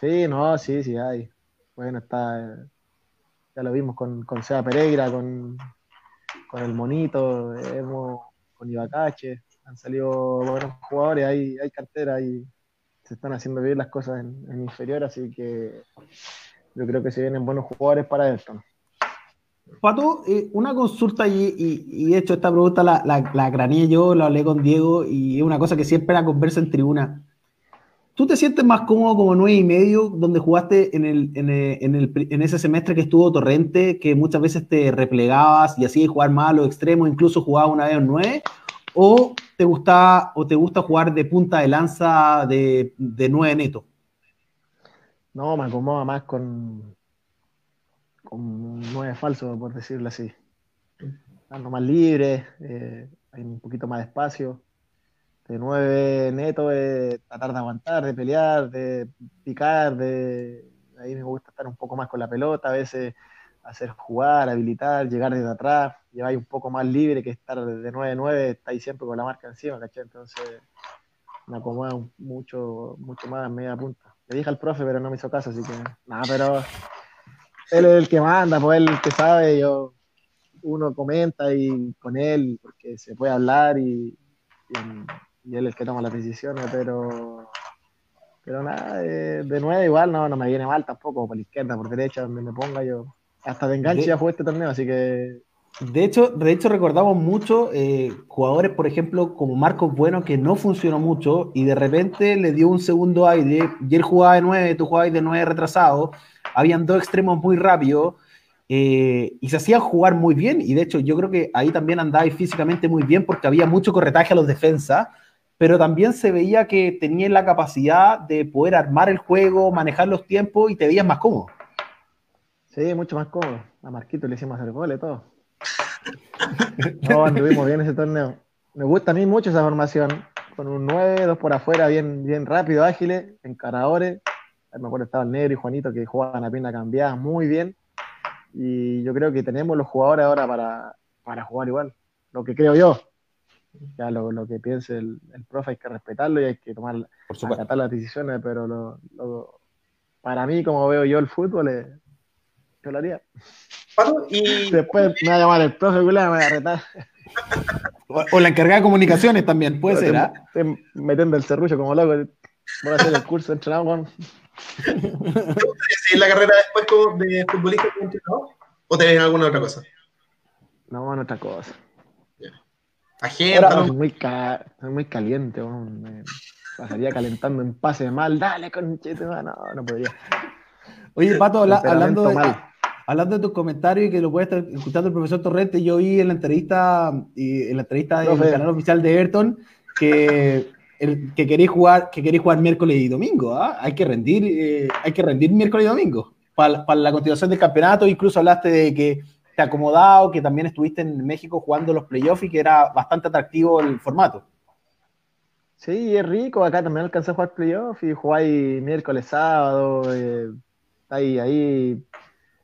Sí, no, sí, sí, hay. Bueno, está. Ya lo vimos con, con Seba Pereira, con, con el Monito, con Ibacache. Han salido buenos jugadores, hay, hay cartera y se están haciendo bien las cosas en, inferior, así que yo creo que se vienen buenos jugadores para esto. Pato, eh, una consulta y, y, hecho esta pregunta la, la, la yo, la hablé con Diego y es una cosa que siempre la conversa en tribuna. ¿Tú te sientes más cómodo como nueve y medio, donde jugaste en, el, en, en, el, en ese semestre que estuvo Torrente, que muchas veces te replegabas y hacías jugar más a los extremos, incluso jugaba una vez nueve? ¿O te gusta, o te gusta jugar de punta de lanza de, de nueve neto? No, me acomoda más con, un 9 falso, por decirlo así. Ando más libre, eh, hay un poquito más de espacio. De 9 neto es tratar de aguantar, de pelear, de picar, de ahí me gusta estar un poco más con la pelota, a veces hacer jugar, habilitar, llegar desde atrás, llevar un poco más libre que estar de 9-9, está ahí siempre con la marca encima, ¿cachai? Entonces me acomoda mucho, mucho más en media punta. Le dije al profe, pero no me hizo caso, así que nada, pero él es el que manda, pues él el que sabe, yo uno comenta y con él, porque se puede hablar y, él es el que toma las decisiones, pero pero nada, de, de nueve igual no, no me viene mal tampoco, por la izquierda, por derecha, donde me ponga yo. Hasta de enganche ya fue este torneo, así que de hecho, de hecho recordamos mucho eh, jugadores, por ejemplo, como Marcos Bueno, que no funcionó mucho y de repente le dio un segundo aire. Y él jugaba de 9, tú jugabas de 9 retrasado. Habían dos extremos muy rápidos eh, y se hacía jugar muy bien. Y de hecho, yo creo que ahí también andaba físicamente muy bien porque había mucho corretaje a los defensas, pero también se veía que tenía la capacidad de poder armar el juego, manejar los tiempos y te veías más cómodo. Sí, mucho más cómodo. A Marquito le hicimos hacer goles todo. No, anduvimos bien ese torneo. Me gusta a mí mucho esa formación. Con un 9, dos por afuera, bien, bien rápido, ágiles, encaradores. Me acuerdo estaba el Negro y Juanito que jugaban a pierna cambiada muy bien. Y yo creo que tenemos los jugadores ahora para, para jugar igual. Lo que creo yo. Ya lo, lo que piense el, el, profe hay que respetarlo y hay que tomar acatar las decisiones, pero lo, lo, para mí, como veo yo el fútbol, es, yo lo haría. Y... Después me va a llamar el profe, me va a retar. O, la encargada de comunicaciones también, puede ser, ¿ah? metiendo el serrucho como loco. Voy a hacer el curso entrenado con. ¿Te la carrera después de futbolista entrenador? ¿O tenés alguna otra cosa? No, no otra cosa. Muy ca... soy muy caliente, me pasaría calentando en pase de mal. Dale, conchete, no, no podría. Oye, Pato, hablando de, hablando de tus comentarios y que lo puede estar escuchando el profesor Torrente, yo vi en la entrevista, y en la entrevista del canal oficial de Everton que, el, que queréis jugar, que queréis jugar miércoles y domingo. ¿ah? Hay que rendir, eh, hay que rendir miércoles y domingo para, para, la continuación del campeonato. Incluso hablaste de que te acomodado, que también estuviste en México jugando los playoffs y que era bastante atractivo el formato. Sí, es rico. Acá también alcancé a jugar playoffs y jugáis miércoles, sábado. Eh, ahí, ahí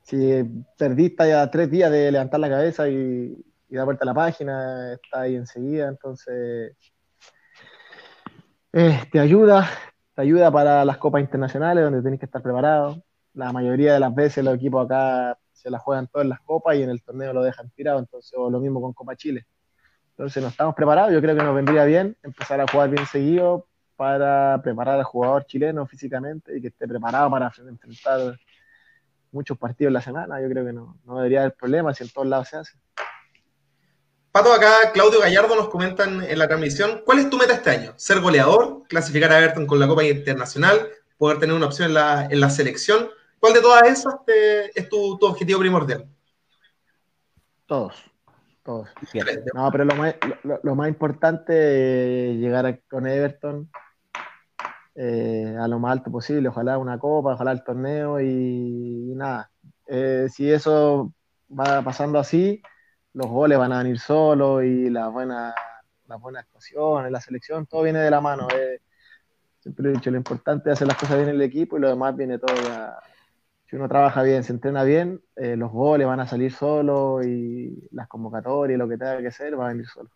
si perdiste ya tres días de levantar la cabeza y, dar vuelta a la página, está ahí enseguida, entonces eh, te ayuda, te ayuda para las copas internacionales donde tenés que estar preparado. La mayoría de las veces los equipos acá se la juegan todas las copas y en el torneo lo dejan tirado, entonces o lo mismo con Copa Chile. Entonces no estamos preparados, yo creo que nos vendría bien empezar a jugar bien seguido para preparar al jugador chileno físicamente y que esté preparado para enfrentar muchos partidos en la semana, yo creo que no, no debería haber problema si en todos lados se hace. Pato, acá Claudio Gallardo nos comentan en la transmisión, ¿cuál es tu meta este año? ¿Ser goleador? ¿Clasificar a Everton con la Copa Internacional? ¿Poder tener una opción en la, en la selección? ¿Cuál de todas esas es tu, tu, objetivo primordial? Todos, todos. No, pero lo más, lo, lo más importante es llegar con Everton eh, a lo más alto posible, ojalá una copa, ojalá el torneo y, nada. Eh, si eso va pasando así, los goles van a venir solos y las buenas las buenas actuaciones, la selección, todo viene de la mano. Eh. Siempre he dicho, lo importante es hacer las cosas bien en el equipo y lo demás viene todo Si uno trabaja bien, se entrena bien, los goles van a salir solos y las convocatorias, lo que tenga que ser, va a venir solo.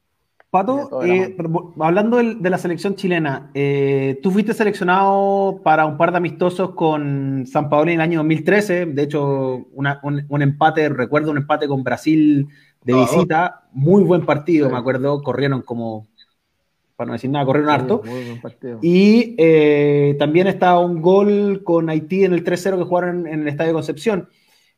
Pato, eh, hablando de, la selección chilena, eh, tú fuiste seleccionado para un par de amistosos con San Paolo en el año 2013, de hecho un, empate, recuerdo un empate con Brasil de visita, muy buen partido, me acuerdo, corrieron como, para no decir nada, corrieron harto. Y eh, también está un gol con Haití en el 3-0 que jugaron en el Estadio Concepción.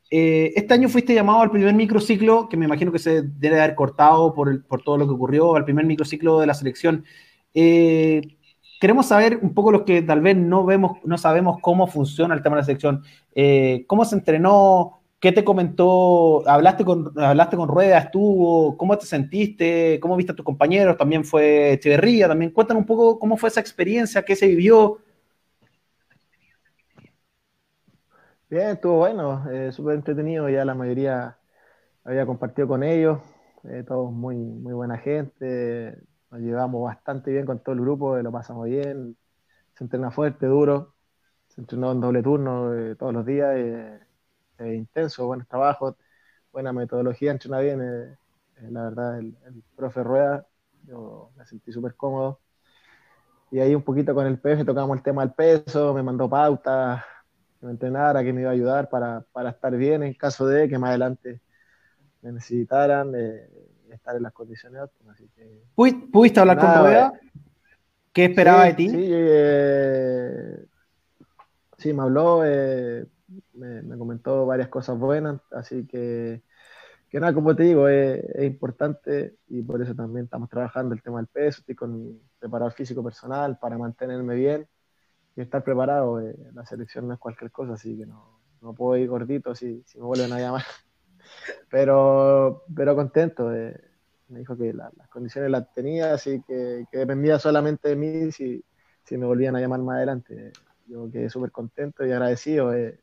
Eh, este año fuiste llamado al primer microciclo, que me imagino que se debe haber cortado por, todo lo que ocurrió, al primer microciclo de la selección. Eh, queremos saber un poco los que tal vez no vemos, no sabemos cómo funciona el tema de la selección. ¿Cómo se entrenó? ¿Qué te comentó? ¿Hablaste con, hablaste con Rueda? ¿Estuvo? ¿Cómo te sentiste? ¿Cómo viste a tus compañeros? También fue Echeverría. También cuéntanos un poco cómo fue esa experiencia, qué se vivió. Bien, estuvo bueno, eh, súper entretenido, ya la mayoría había compartido con ellos, eh, todos muy, muy buena gente, nos llevamos bastante bien con todo el grupo, lo pasamos bien, se entrena fuerte, duro, se entrenó en doble turno eh, todos los días, intenso, buenos trabajos, buena metodología, entrena bien, la verdad, el, el, profe Rueda, yo me sentí súper cómodo. Y ahí un poquito con el PF tocamos el tema del peso, me mandó pautas, que me entrenara, que me iba a ayudar para, para estar bien en caso de que más adelante me necesitaran eh, estar en las condiciones óptimas. Así que, ¿Pudiste hablar con Rueda? ¿Qué esperaba de ti? Sí, eh, sí, me habló, eh, me, me, comentó varias cosas buenas, así que, que nada, como te digo, es, importante y por eso también estamos trabajando el tema del peso, estoy con mi preparador físico personal para mantenerme bien y estar preparado. la selección no es cualquier cosa, así que no, no puedo ir gordito si, si me vuelven a llamar pero, pero contento. Eh, me dijo que las condiciones las tenía, así que, que, dependía solamente de mí si, si, me volvían a llamar más adelante. Yo quedé súper contento y agradecido. Eh.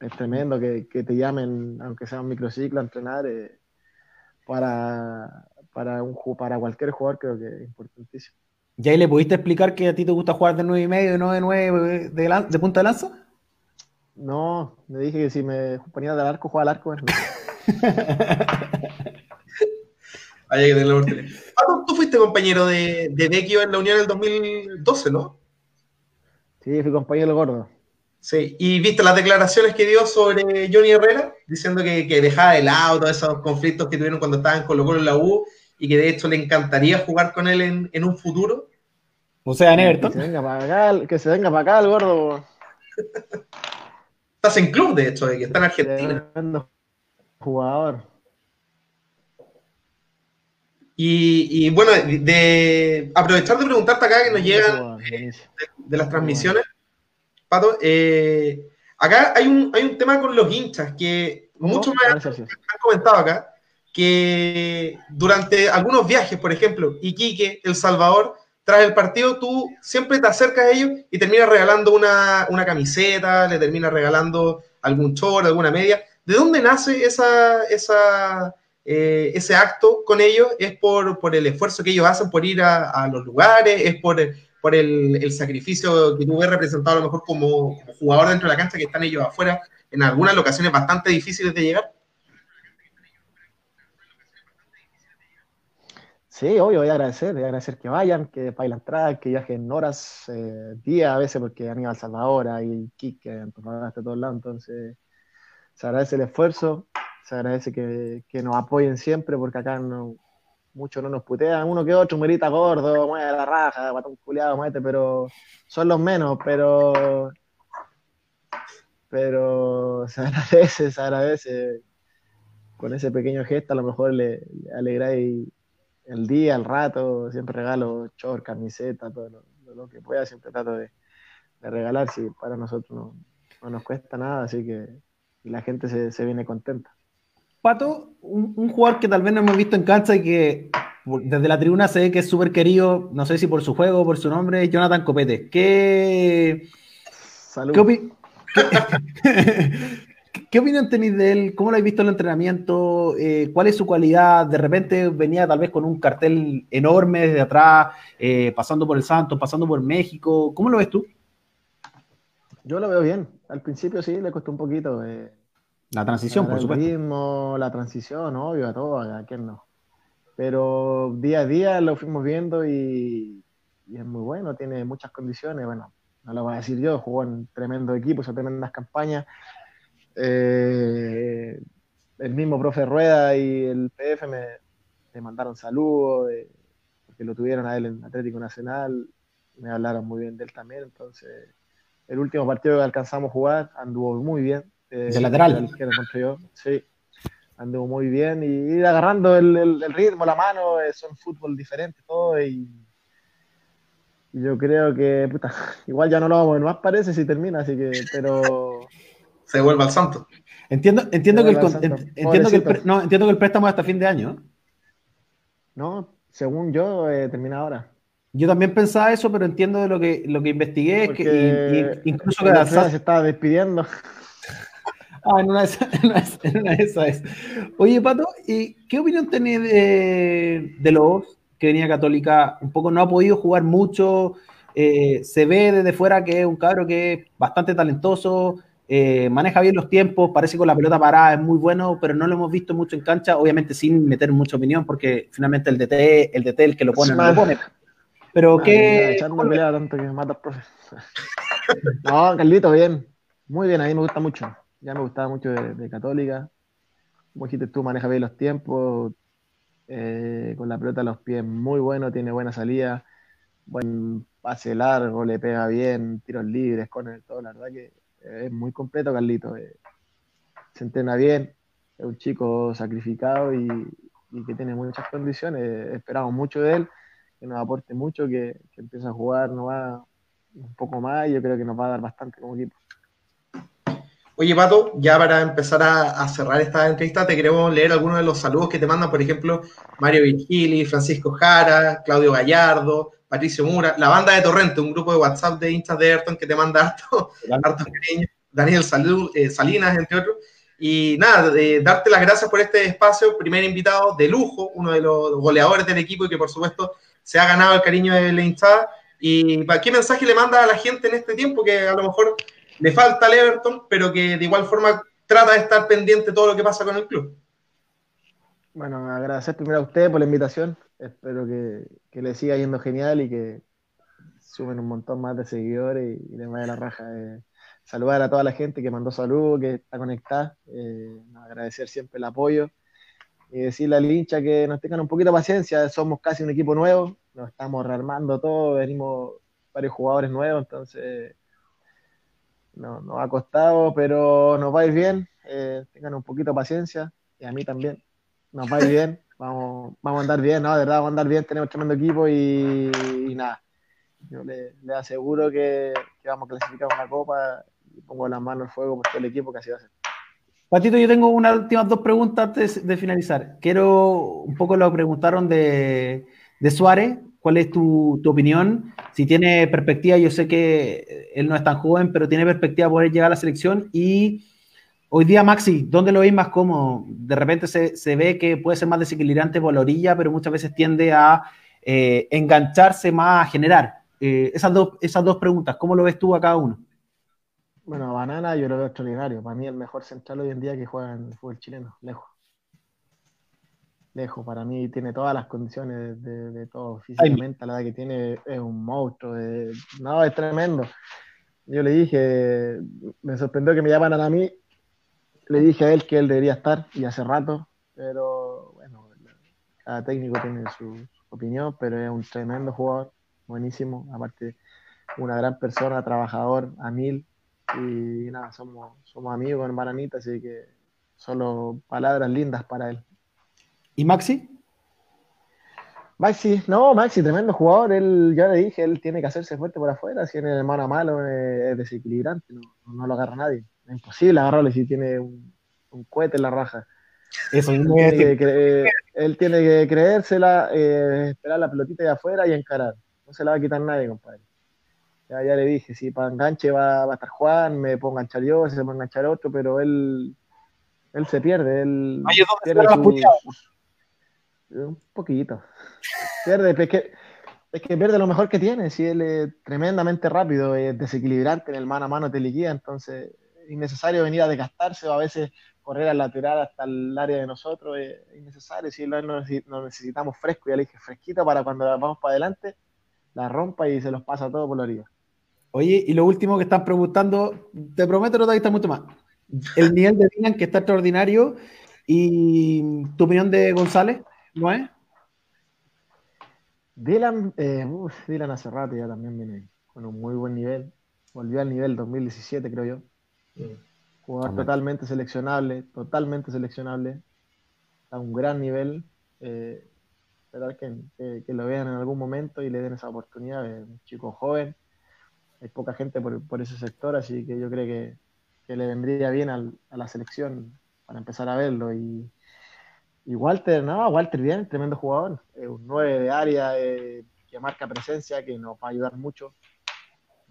Es tremendo que, que, te llamen, aunque sea un microciclo, a entrenar eh, para, para, un, para cualquier jugador, creo que es importantísimo. ¿Y ahí le pudiste explicar que a ti te gusta jugar de 9 y medio, no de 9 de, de punta de lanza? No, me dije que si me ponía del arco, jugaba al arco. Hay que tenerlo por ah, tú fuiste compañero de, de en la Unión en el 2012, ¿no? Sí, fui compañero gordo. Sí, y viste las declaraciones que dio sobre Johnny Herrera, diciendo que, que dejaba de lado todos esos conflictos que tuvieron cuando estaban con Colo en la U y que de hecho le encantaría jugar con él en, en un futuro. O sea, en Everton. Que se venga para acá, que se venga para acá el gordo. Estás en club, de hecho, de que está en Argentina. Jugador. Y, y, bueno, de aprovechar de preguntarte acá que nos llegan de, las transmisiones, Pato, eh, acá hay un, hay un tema con los hinchas que muchos me han, comentado acá, que durante algunos viajes, por ejemplo, Iquique, El Salvador, tras el partido tú siempre te acercas a ellos y terminas regalando una, camiseta, le terminas regalando algún short, alguna media. ¿De dónde nace esa, esa, eh, ese acto con ellos? ¿Es por, por, el esfuerzo que ellos hacen por ir a, los lugares? ¿Es por, por el, el, sacrificio que tú ves representado a lo mejor como, jugador dentro de la cancha que están ellos afuera en algunas locaciones bastante difíciles de llegar? Sí, obvio, voy a agradecer, voy a agradecer que vayan, que paguen la entrada, que viajen horas, eh, días a veces, porque han ido a El Salvador, y Quique, Antofagasta, todos lados, entonces se agradece el esfuerzo, se agradece que, que, nos apoyen siempre, porque acá no, muchos no nos putean, uno que otro, merita gordo, mueve la raja, guatón culiado, muete, pero son los menos, pero pero se agradece, se agradece. Con ese pequeño gesto a lo mejor le, le alegráis el día, el rato, siempre regalo short, camiseta, todo lo, que pueda, siempre trato de, regalar, si para nosotros no, nos cuesta nada, así que la gente se, viene contenta. Pato, un, jugador que tal vez no hemos visto en cancha y que desde la tribuna se ve que es súper querido, no sé si por su juego o por su nombre, Jonathan Copete. ¿Qué, Salud. ¿Qué opinión tenéis de él? ¿Cómo lo habéis visto en el entrenamiento? Eh, ¿Cuál es su cualidad? De repente venía tal vez con un cartel enorme desde atrás, eh, pasando por el Santos, pasando por México. ¿Cómo lo ves tú? Yo lo veo bien. Al principio sí, le costó un poquito. Eh, la transición, por supuesto. Ritmo, la transición, obvio, a todo, a quién no. Pero día a día lo fuimos viendo y, y, es muy bueno, tiene muchas condiciones. Bueno, no lo voy a decir yo, jugó en tremendo equipo, hizo tremendas campañas eh, el mismo profe Rueda y el PF me, mandaron saludos, porque lo tuvieron a él en Atlético Nacional, me hablaron muy bien de él también, entonces el último partido que alcanzamos a jugar anduvo muy bien. Eh, ¿De lateral? yo, sí, anduvo muy bien y agarrando el, ritmo, la mano, es un fútbol diferente todo y, yo creo que, puta, igual ya no lo vamos a ver más parece si termina, así que, pero se vuelva al santo. Entiendo, entiendo, que el, entiendo, que el, no, entiendo que el préstamo es hasta fin de año. No, según yo, eh, termina ahora. Yo también pensaba eso, pero entiendo de lo que, lo que investigué, es que incluso que se estaba despidiendo. Ah, en una, de esas, Oye, Pato, ¿y qué opinión tenés de, de los que venía Católica? Un poco no ha podido jugar mucho, eh, se ve desde fuera que es un cabro que es bastante talentoso, eh, maneja bien los tiempos, parece que con la pelota parada es muy bueno, pero no lo hemos visto mucho en cancha, obviamente sin meter mucha opinión, porque finalmente el DT, el DT el que lo pone, no lo pone. Pero qué... no, Carlito, bien. Muy bien, a mí me gusta mucho. Ya me gustaba mucho de, Católica. Como dijiste tú, maneja bien los tiempos. Eh, con la pelota a los pies muy bueno, tiene buena salida. Buen pase largo, le pega bien, tiros libres, con el todo. La verdad que es muy completo, Carlito. Eh, se entrena bien, es un chico sacrificado y, que tiene muchas condiciones. Esperamos mucho de él, que nos aporte mucho, que, que empiece a jugar, nos va un poco más y yo creo que nos va a dar bastante como equipo. Oye, Pato, ya para empezar a, cerrar esta entrevista, te queremos leer algunos de los saludos que te mandan, por ejemplo, Mario Virgili, Francisco Jara, Claudio Gallardo, Patricio Mura, la banda de Torrente, un grupo de WhatsApp de hinchas de Ayrton que te manda harto, harto cariño, Daniel eh, Salinas, entre otros. Y nada, darte las gracias por este espacio, primer invitado de lujo, uno de los goleadores del equipo y que por supuesto se ha ganado el cariño de la hinchada. ¿Y qué mensaje le manda a la gente en este tiempo que a lo mejor le falta al Everton, pero que de igual forma trata de estar pendiente de todo lo que pasa con el club? Bueno, agradecer primero a usted por la invitación. Espero que, le siga yendo genial y que sumen un montón más de seguidores y, les vaya la raja. Eh, saludar a toda la gente que mandó saludos, que está conectada. Eh, agradecer siempre el apoyo y decirle al hincha que nos tengan un poquito de paciencia. Somos casi un equipo nuevo, nos estamos rearmando todo, venimos varios jugadores nuevos, entonces no, nos ha costado, pero nos va a ir bien. Eh, tengan un poquito de paciencia y a mí también. Nos va a ir bien. Vamos, vamos a andar bien, ¿no? De verdad, vamos a andar bien. Tenemos tremendo equipo y, nada. Yo le, aseguro que, vamos a clasificar una copa y pongo las manos al fuego por todo el equipo que así va a ser. Patito, yo tengo unas últimas dos preguntas antes de finalizar. Quiero, un poco lo preguntaron de, de Suárez, ¿Cuál es tu, opinión? Si tiene perspectiva, yo sé que él no es tan joven, pero tiene perspectiva de poder llegar a la selección. Y hoy día, Maxi, ¿dónde lo veis más cómodo? De repente se, ve que puede ser más desequilibrante por la orilla, pero muchas veces tiende a eh, engancharse más, a generar. Eh, esas, dos, esas dos preguntas, ¿cómo lo ves tú a cada uno? Bueno, Banana yo lo veo extraordinario. Para mí el mejor central hoy en día que juega en el fútbol chileno, lejos lejos. Para mí tiene todas las condiciones de, todo. Físicamente, la edad que tiene es un monstruo. no, es tremendo. Yo le dije, me sorprendió que me llamaran a mí. Le dije a él que él debería estar y hace rato, pero bueno, cada técnico tiene su, opinión, pero es un tremendo jugador, buenísimo. Aparte, una gran persona, trabajador a mil. Y nada, somos, somos amigos, hermanita, así que solo palabras lindas para él. ¿Y Maxi? Maxi, no, Maxi, tremendo jugador. Él, ya le dije, él tiene que hacerse fuerte por afuera. Si tiene mano a malo, es desequilibrante, no, lo agarra nadie. Es imposible agarrarle si tiene un, cohete en la raja. Eso él, tiene que, él tiene que creérsela, eh, esperar la pelotita de afuera y encarar. No se la va a quitar nadie, compadre. Ya, ya le dije, si para enganche va, a estar Juan, me puedo enganchar yo, se puede enganchar otro, pero él, él se pierde. Él pierde un poquito. Pierde, es que, es que pierde lo mejor que tiene. Si él es tremendamente rápido, es desequilibrante en el mano a mano, te liquida. Entonces, es innecesario venir a desgastarse o a veces correr al lateral hasta el área de nosotros. Es innecesario. Si lo necesitamos fresco, ya le dije fresquito para cuando vamos para adelante, la rompa y se los pasa todo por la orilla. Oye, y lo último que están preguntando, te prometo no te está mucho más. El nivel de Dylan que está extraordinario y tu opinión de González. ¿No es? Dylan, eh, Dylan hace rato ya también viene con un muy buen nivel. Volvió al nivel 2017, creo yo. Jugador totalmente seleccionable, totalmente seleccionable. A un gran nivel. Eh, esperar que, que, lo vean en algún momento y le den esa oportunidad. Es un chico joven. Hay poca gente por, por ese sector, así que yo creo que, que le vendría bien al, a la selección para empezar a verlo. Y, y Walter, no, Walter bien, tremendo jugador. un 9 de área, eh, marca presencia, que nos va a ayudar mucho.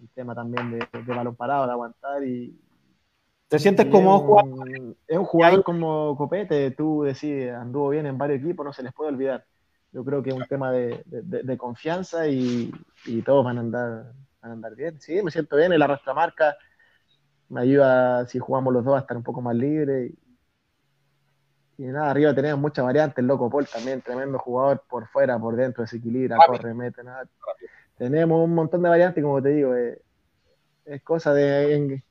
El tema también de, de balón parado, de aguantar y, ¿Te sientes como jugador? Es un jugador como Copete, tú decís, anduvo bien en varios equipos, no se les puede olvidar. Yo creo que es un tema de, de, confianza y, y, todos van a, andar, van a andar bien. Sí, me siento bien, el arrastra marca me ayuda, si jugamos los dos, a estar un poco más libre. Y, nada, arriba tenemos muchas variantes, el Loco Paul también, tremendo jugador por fuera, por dentro, desequilibra, corre, mete, nada. Tenemos un montón de variantes, como te digo, eh, es cosa de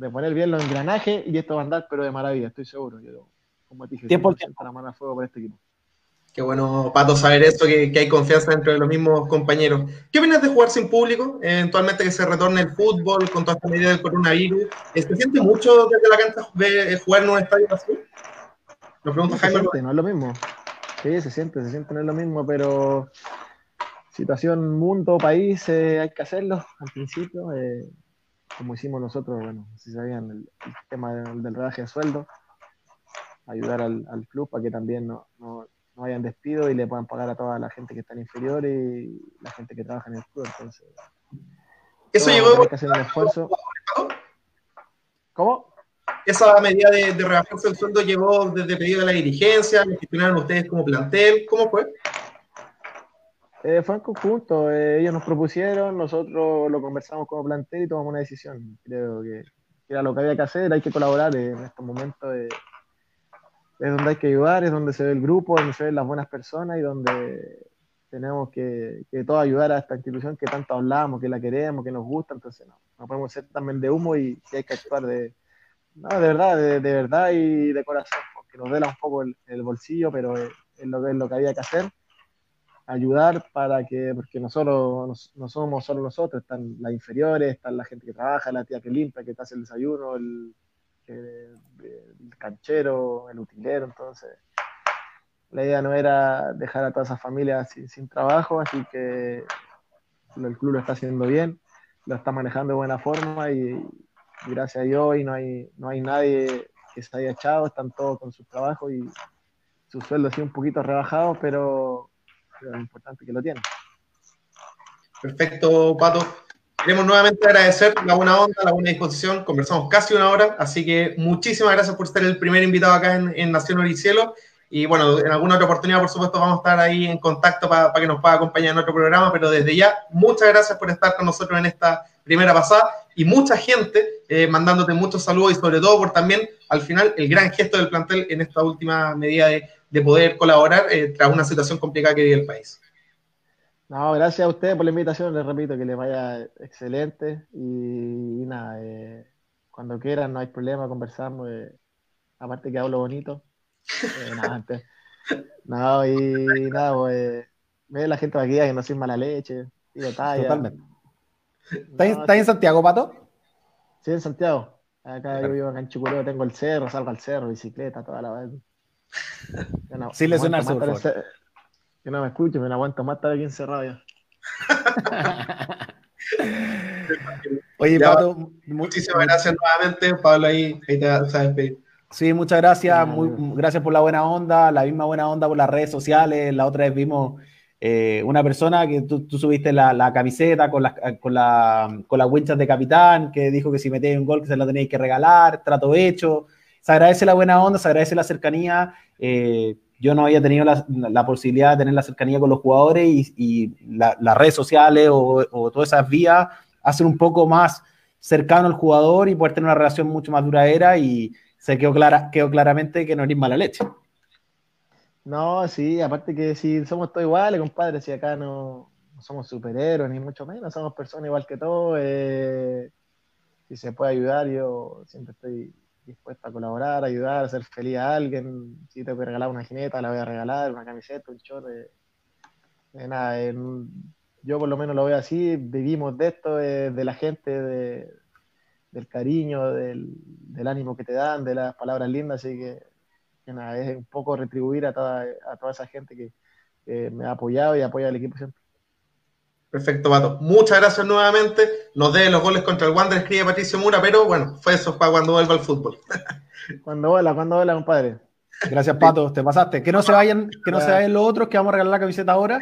de poner bien los engranajes y esto va a andar, pero de maravilla, estoy seguro. Yo, como te dije, tiempo la mano a fuego por este equipo. Qué bueno, Pato, saber esto, que, que, hay confianza entre los mismos compañeros. ¿Qué opinas de jugar sin público? Eventualmente que se retorne el fútbol con toda esta medida del coronavirus. ¿Se siente mucho desde la cancha de jugar en un estadio así? Lo pregunto no, Jaime. Siente, no es lo mismo. Sí, se siente, se siente, no es lo mismo, pero situación, mundo, país, eh, hay que hacerlo al principio. Eh, como hicimos nosotros, bueno, si sabían, el, tema del, del, de sueldo, ayudar al, club para que también no, no, no, hayan despido y le puedan pagar a toda la gente que está en inferior y la gente que trabaja en el club. Entonces, eso llegó. que hacer un esfuerzo. ¿Cómo? Esa medida de, de reajuste del sueldo llegó desde pedido de la dirigencia, lo gestionaron ustedes como plantel, ¿cómo fue? Eh, fue en conjunto, eh, ellos nos propusieron, nosotros lo conversamos como plantel y tomamos una decisión. Creo que, era lo que había que hacer, hay que colaborar en estos momentos. Eh, es donde hay que ayudar, es donde se ve el grupo, donde se ven las buenas personas y donde tenemos que, que todos ayudar a esta institución que tanto hablamos, que la queremos, que nos gusta. Entonces, no, no podemos ser también de humo y, hay que actuar de, no, de verdad, de, verdad y de corazón, porque nos duela un poco el, el bolsillo, pero es, lo, lo que había que hacer. Ayudar para que, porque no, solo, no, somos solo nosotros, están las inferiores, están la gente que trabaja, la tía que limpia, que te hace el desayuno, el, canchero, el utilero, entonces la idea no era dejar a todas esas familias sin, trabajo, así que el club lo está haciendo bien, lo está manejando de buena forma y, gracias a Dios no hay, no hay nadie que se haya echado, están todos con su trabajo y su sueldo sí un poquito rebajado, pero lo importante que lo tiene. Perfecto, Pato. Queremos nuevamente agradecer la buena onda, la buena disposición. Conversamos casi una hora, así que muchísimas gracias por ser el primer invitado acá en, en Nación Oricielo. Y bueno, en alguna otra oportunidad, por supuesto, vamos a estar ahí en contacto para que nos pueda acompañar en otro programa. Pero desde ya, muchas gracias por estar con nosotros en esta primera pasada. Y mucha gente eh, mandándote muchos saludos y sobre todo por también, al final, el gran gesto del plantel en esta última medida de, de poder colaborar eh, tras una situación complicada que vive el país. No, gracias a ustedes por la invitación, les repito que les vaya excelente y, nada, eh, cuando quieran no hay problema, conversamos, aparte que hablo bonito. Nada, antes, no, y nada, pues, ve la gente de aquí que no soy mala leche, y talla. Totalmente. ¿Estás, en Santiago, Pato? Sí, en Santiago. Acá yo vivo acá en Chucureo, tengo el cerro, salgo al cerro, bicicleta, toda la vez. No, sí le suena al Que no me escuche, me aguanto más estar aquí encerrado ya. Oye, Pablo, muchísimas gracias nuevamente. Pablo, ahí, ahí te sabes Sí, muchas gracias. Muy, gracias por la buena onda, la misma buena onda por las redes sociales. La otra vez vimos eh, una persona que tú, subiste la, camiseta con, con, la, con las winchas de capitán, que dijo que si metéis un gol que se la tenéis que regalar, trato hecho se agradece la buena onda, se agradece la cercanía. Eh, yo no había tenido la, posibilidad de tener la cercanía con los jugadores y, las redes sociales o, todas esas vías hacen un poco más cercano al jugador y poder tener una relación mucho más duradera y se quedó, clara, quedó claramente que no eres mala leche. No, sí, aparte que si somos todos iguales, compadre, si acá no, somos superhéroes ni mucho menos, somos personas igual que todos, eh, si se puede ayudar, yo siempre estoy dispuesta a colaborar, ayudar, hacer feliz a alguien. Si te voy a regalar una jineta, la voy a regalar, una camiseta, un short. de nada, yo por lo menos lo veo así, vivimos de esto, de, la gente, de, del cariño, del, ánimo que te dan, de las palabras lindas, así que, nada, es un poco retribuir a toda, a toda esa gente que, me ha apoyado y apoya al equipo siempre. Perfecto, Pato. Muchas gracias nuevamente. Nos dé los goles contra el Wander, escribe Patricio Mura, pero bueno, fue eso para cuando vuelva al fútbol. cuando vuela, cuando vuela, compadre. Gracias, Pato, te pasaste. Que no se vayan, que no se vayan los otros, que vamos a regalar la camiseta ahora.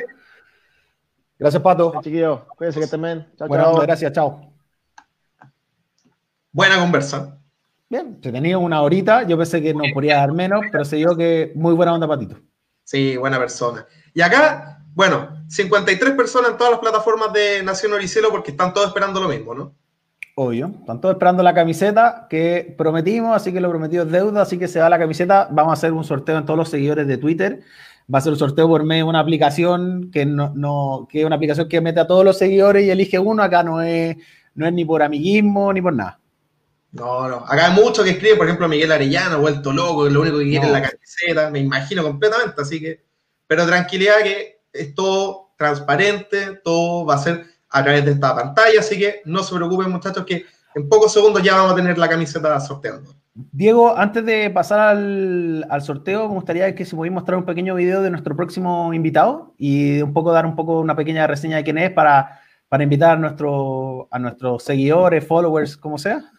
Gracias, Pato. chiquillos, cuídense que estén bien. Chao, chao. Gracias, chao. Buena conversa. Bien, se tenía una horita, yo pensé que no podía dar menos, pero se dio que muy buena onda, Patito. Sí, buena persona. Y acá, bueno, 53 personas en todas las plataformas de Nación Oricelo porque están todos esperando lo mismo, ¿no? Obvio, están todos esperando la camiseta que prometimos, así que lo prometido es deuda, así que se va la camiseta. Vamos a hacer un sorteo en todos los seguidores de Twitter. Va a ser un sorteo por medio de una aplicación que no, no que es una aplicación que mete a todos los seguidores y elige uno. Acá no es, no es ni por amiguismo ni por nada. No, no. Acá hay muchos que escriben, por ejemplo, Miguel Arellano, vuelto loco, que lo único que quiere es la camiseta, me imagino completamente, así que. Pero tranquilidad que es todo transparente, todo va a ser a través de esta pantalla, así que no se preocupen, muchachos, que en pocos segundos ya vamos a tener la camiseta sorteando. Diego, antes de pasar al, al, sorteo, me gustaría que si podéis mostrar un pequeño video de nuestro próximo invitado y un poco dar un poco una pequeña reseña de quién es para, para invitar a, nuestro, a nuestros seguidores, followers, como sea.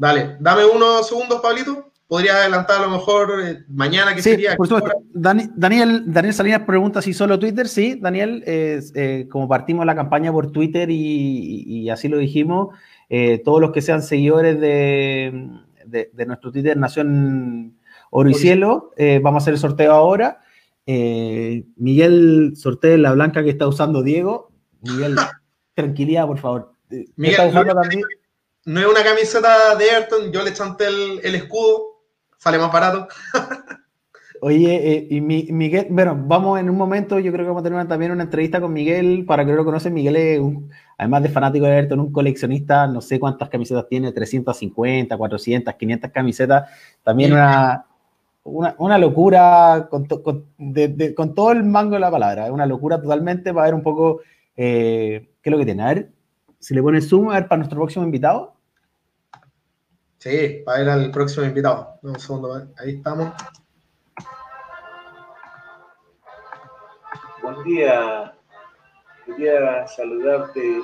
Dale, dame unos segundos, Pablito. Podría adelantar a lo mejor eh, mañana, que sería. Por supuesto. Daniel, Daniel Salinas pregunta si solo Twitter. Sí, Daniel, eh, como partimos la campaña por Twitter y, así lo dijimos, eh, todos los que sean seguidores de, de, nuestro Twitter Nación Oro y Cielo, vamos a hacer el sorteo ahora. Miguel, sorteo la blanca que está usando Diego. Miguel, tranquilidad, por favor. Miguel, está usando también? No es una camiseta de Ayrton, yo le chanté el, escudo, sale más barato. Oye, eh, y Miguel, bueno, vamos en un momento, yo creo que vamos a tener también una entrevista con Miguel, para que lo conocen, Miguel es, además de fanático de Ayrton, un coleccionista, no sé cuántas camisetas tiene, 350, 400, 500 camisetas, también una, una, locura con, con, todo el mango de la palabra, una locura totalmente para ver un poco eh, qué es lo que tiene. A ver, si le pone zoom, a ver, para nuestro próximo invitado. Sí, para ir al próximo invitado. Un segundo, ahí estamos. Buen día. Quería saludarte y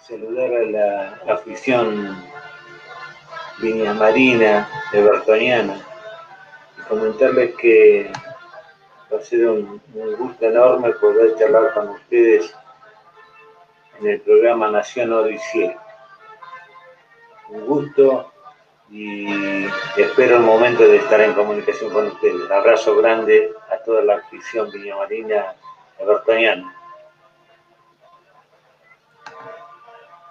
saludar a la afición Viña Marina de Bertoniana y comentarles que va a ser un, un gusto enorme poder charlar con ustedes en el programa Nación Odisea. Un gusto y espero el momento de estar en comunicación con ustedes. Un abrazo grande a toda la afición viñamarina bertoniana.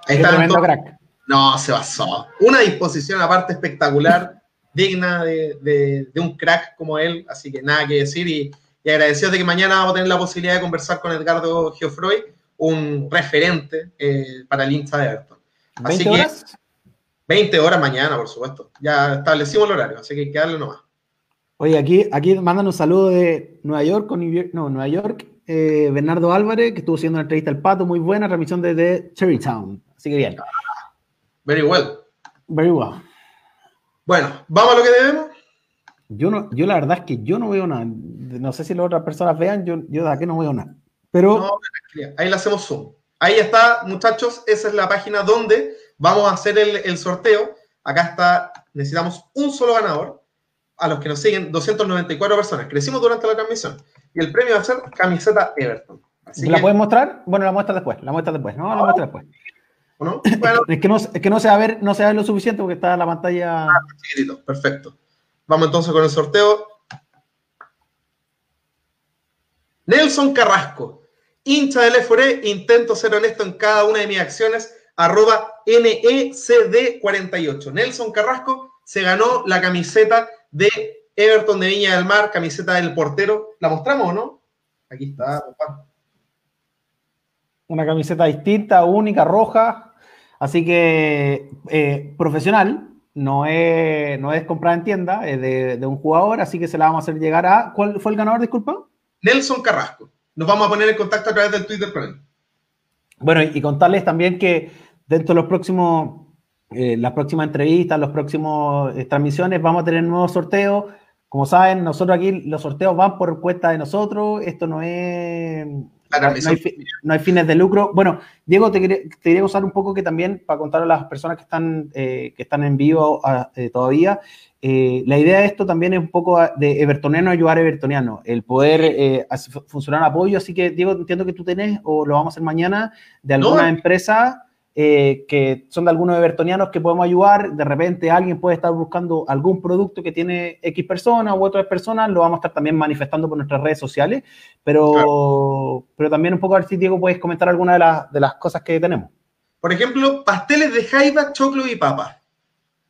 Ahí está. Crack. No, se basó. Una disposición aparte espectacular, digna de, un crack como él, así que nada que decir y, y agradecido de que mañana vamos a tener la posibilidad de conversar con Edgardo Geoffroy un referente eh, para el hincha de Everton. Así ¿20 horas? 20 horas mañana, por supuesto. Ya establecimos el horario, así que hay que darle nomás. Oye, aquí, aquí mandan un saludo de Nueva York, con, no, Nueva York, eh, Bernardo Álvarez, que estuvo haciendo una entrevista al Pato, muy buena, transmisión desde Cherrytown. Así que bien. Very well. Very well. Bueno, ¿vamos a lo que debemos? Yo, no, yo la verdad es que yo no veo nada. No sé si las otras personas vean, yo, yo de aquí no veo nada. Pero... ahí le hacemos zoom. Ahí está, muchachos, esa es la página donde vamos a hacer el, sorteo. Acá está, necesitamos un solo ganador. A los que nos siguen, 294 personas. Crecimos durante la transmisión. Y el premio va a ser camiseta Everton. ¿La puedes mostrar? Bueno, la muestra después. La muestra después. No, la muestra después. Bueno, es, que no, es que no se va a ver, no se va a ver lo suficiente porque está la pantalla. Ah, chiquitito, perfecto. Vamos entonces con el sorteo. Nelson Carrasco hincha del FORE, intento ser honesto en cada una de mis acciones, arroba NECD48. Nelson Carrasco se ganó la camiseta de Everton de Viña del Mar, camiseta del portero. ¿La mostramos o no? Aquí está, papá. Una camiseta distinta, única, roja. Así que eh, profesional, no es, no es comprada en tienda, es de, de, un jugador, así que se la vamos a hacer llegar a. ¿Cuál fue el ganador, disculpa? Nelson Carrasco nos vamos a poner en contacto a través del Twitter con él. Bueno, y contarles también que dentro de los próximos, eh, las próximas entrevistas, las próximas eh, transmisiones, vamos a tener nuevos sorteos. Como saben, nosotros aquí los sorteos van por cuenta de nosotros. Esto no es. No, hay, fines de lucro. Bueno, Diego, te quería, usar un poco que también, para contar a las personas que están, eh, que están en vivo ah, eh, todavía, eh, la idea de esto también es un poco de evertoniano ayudar a evertoniano, el poder funcionar apoyo. Así que, Diego, entiendo que tú tenés, o lo vamos a hacer mañana, de alguna empresa eh, que son de algunos evertonianos que podemos ayudar. De repente alguien puede estar buscando algún producto que tiene X personas u otras personas, lo vamos a estar también manifestando por nuestras redes sociales, pero, pero también un poco a ver si Diego puedes comentar alguna de, las, de las cosas que tenemos. Por ejemplo, pasteles de jaiba, choclo y papa.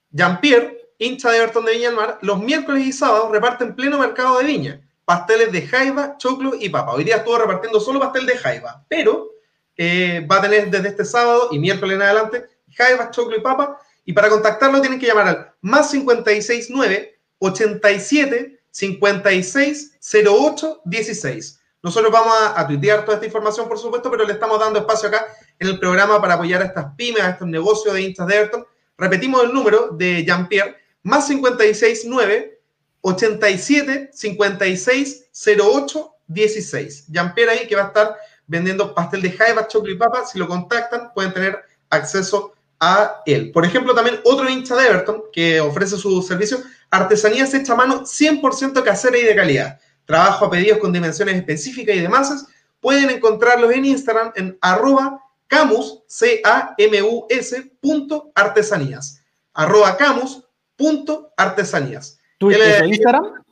Jean-Pierre, hincha de Everton de Viña del Mar, los miércoles y sábados reparten pleno mercado de viña. Pasteles de jaiba, choclo y papa. Hoy día estuvo repartiendo solo pastel de jaiba, pero eh, va a tener desde este sábado y miércoles en adelante jaiba, choclo y papa. Y para contactarlo tienen que llamar al más 569 87 56 08 16. Nosotros vamos a, a, tuitear toda esta información, por supuesto, pero le estamos dando espacio acá en el programa para apoyar a estas pymes, a estos negocios de Instas de Everton. Repetimos el número de Jean-Pierre, más 569 87 56 08 16. Jean-Pierre ahí que va a estar vendiendo pastel de jaiba, choclo y papa. Si lo contactan, pueden tener acceso a él. Por ejemplo, también otro hincha de Everton que ofrece su servicio, artesanías hecha a mano 100% casera y de calidad. Trabajo a pedidos con dimensiones específicas y de masas. Pueden encontrarlos en Instagram en arroba camus, C-A-M-U-S, punto artesanías. Arroba camus, punto artesanías. ¿Tú es Instagram?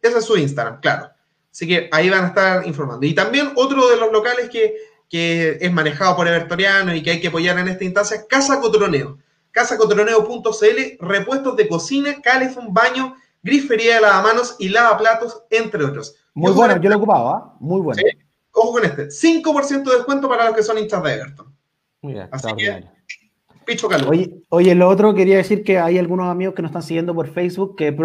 Ese es su Instagram, claro. Así que ahí van a estar informando. Y también otro de los locales que, es manejado por Evertoriano y que hay que apoyar en esta instancia, Casa Cotroneo. CasaCotroneo.cl, repuestos de cocina, calefón, baño, grifería de lavamanos y lavaplatos, entre otros. Muy bueno, yo lo ocupaba, ¿ah? muy bueno. Ojo con este, 5% de descuento para los que son hinchas de Everton. Muy bien, Así que Picho Oye, oye, lo otro quería decir que hay algunos amigos que nos están siguiendo por Facebook, que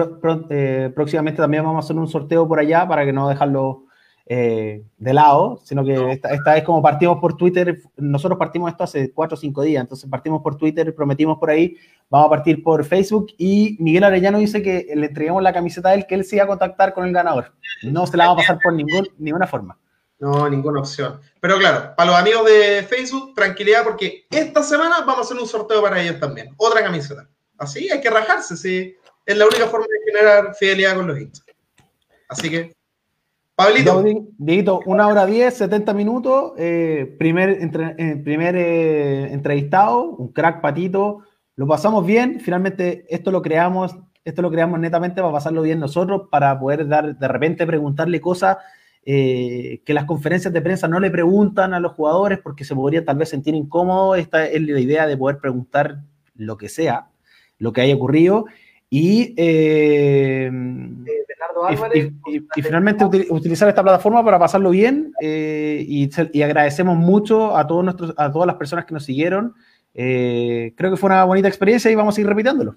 eh, próximamente también vamos a hacer un sorteo por allá para que no dejarlo eh, de lado, sino que esta, esta, vez como partimos por Twitter, nosotros partimos esto hace cuatro o cinco días, entonces partimos por Twitter, prometimos por ahí, vamos a partir por Facebook y Miguel Arellano dice que le entregamos la camiseta a él, que él se iba a contactar con el ganador. No se la va a pasar por ningún, ninguna forma. No, ninguna opción. Pero claro, para los amigos de Facebook, tranquilidad porque esta semana vamos a hacer un sorteo para ellos también. Otra camiseta. Así hay que rajarse, sí. Es la única forma de generar fidelidad con los hinchas. Así que, Pablito. Dieguito, una hora diez, 70 minutos. Eh, primer eh, primer eh, entrevistado, un crack patito. Lo pasamos bien. Finalmente, esto lo creamos, esto lo creamos netamente para pasarlo bien nosotros, para poder dar, de repente preguntarle cosas eh, que las conferencias de prensa no le preguntan a los jugadores porque se podría tal vez sentir incómodo. Esta es la idea de poder preguntar lo que sea, lo que haya ocurrido. Y, eh, y, finalmente utilizar esta plataforma para pasarlo bien eh, y, agradecemos mucho a, todos nuestros, a todas las personas que nos siguieron. creo que fue una bonita experiencia y vamos a ir repitiéndolo.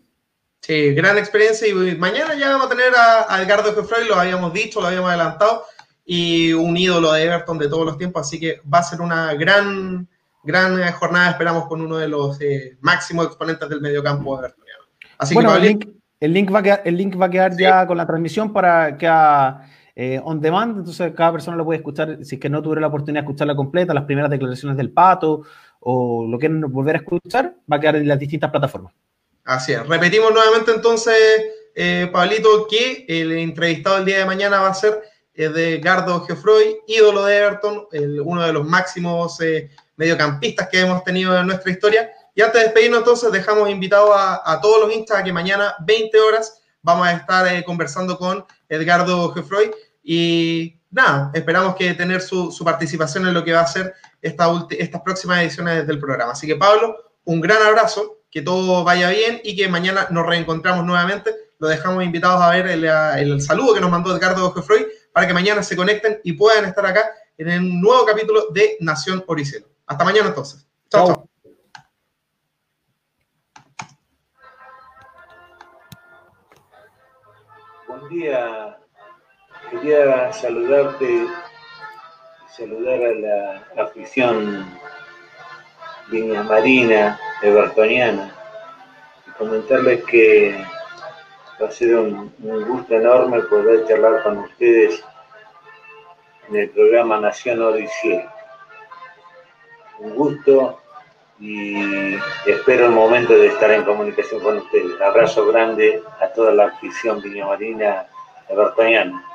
Sí, gran experiencia y mañana ya vamos a tener a, a Edgardo Fefroy, lo habíamos dicho, lo habíamos adelantado y un ídolo de Everton de todos los tiempos, así que va a ser una gran, gran jornada, esperamos, con uno de los eh, máximos exponentes del mediocampo evertoniano. Así bueno, el, link, el, link, va a quedar, el link va a quedar ya con la transmisión para que a, eh, on demand, entonces cada persona lo puede escuchar, si es que no tuviera la oportunidad de escucharla completa, las primeras declaraciones del Pato, o lo quieren volver a escuchar, va a quedar en las distintas plataformas. Así es. Repetimos nuevamente entonces, eh, Pablito, que el entrevistado el día de mañana va a ser es de Gardo Geoffroy, ídolo de Everton, uno de los máximos eh, mediocampistas que hemos tenido en nuestra historia. Y antes de despedirnos, entonces, dejamos invitados a, todos los instas a que mañana, 20 horas, vamos a estar eh, conversando con Edgardo Geoffroy. Y nada, esperamos que tener su, participación en lo que va a ser esta estas próximas ediciones del programa. Así que, Pablo, un gran abrazo, que todo vaya bien y que mañana nos reencontramos nuevamente. Lo dejamos invitados a ver el, saludo que nos mandó Edgardo Geoffroy para que mañana se conecten y puedan estar acá en un nuevo capítulo de Nación Oricelo. Hasta mañana entonces. Chao, chao. Buen día. Quería saludarte y saludar a la afición Viña Marina, evertoniana, y comentarles que va a ser un, gusto enorme poder charlar con ustedes en el programa Nación Odisea. Un gusto y espero el momento de estar en comunicación con ustedes. Abrazo grande a toda la afición viñamarina evertoniana.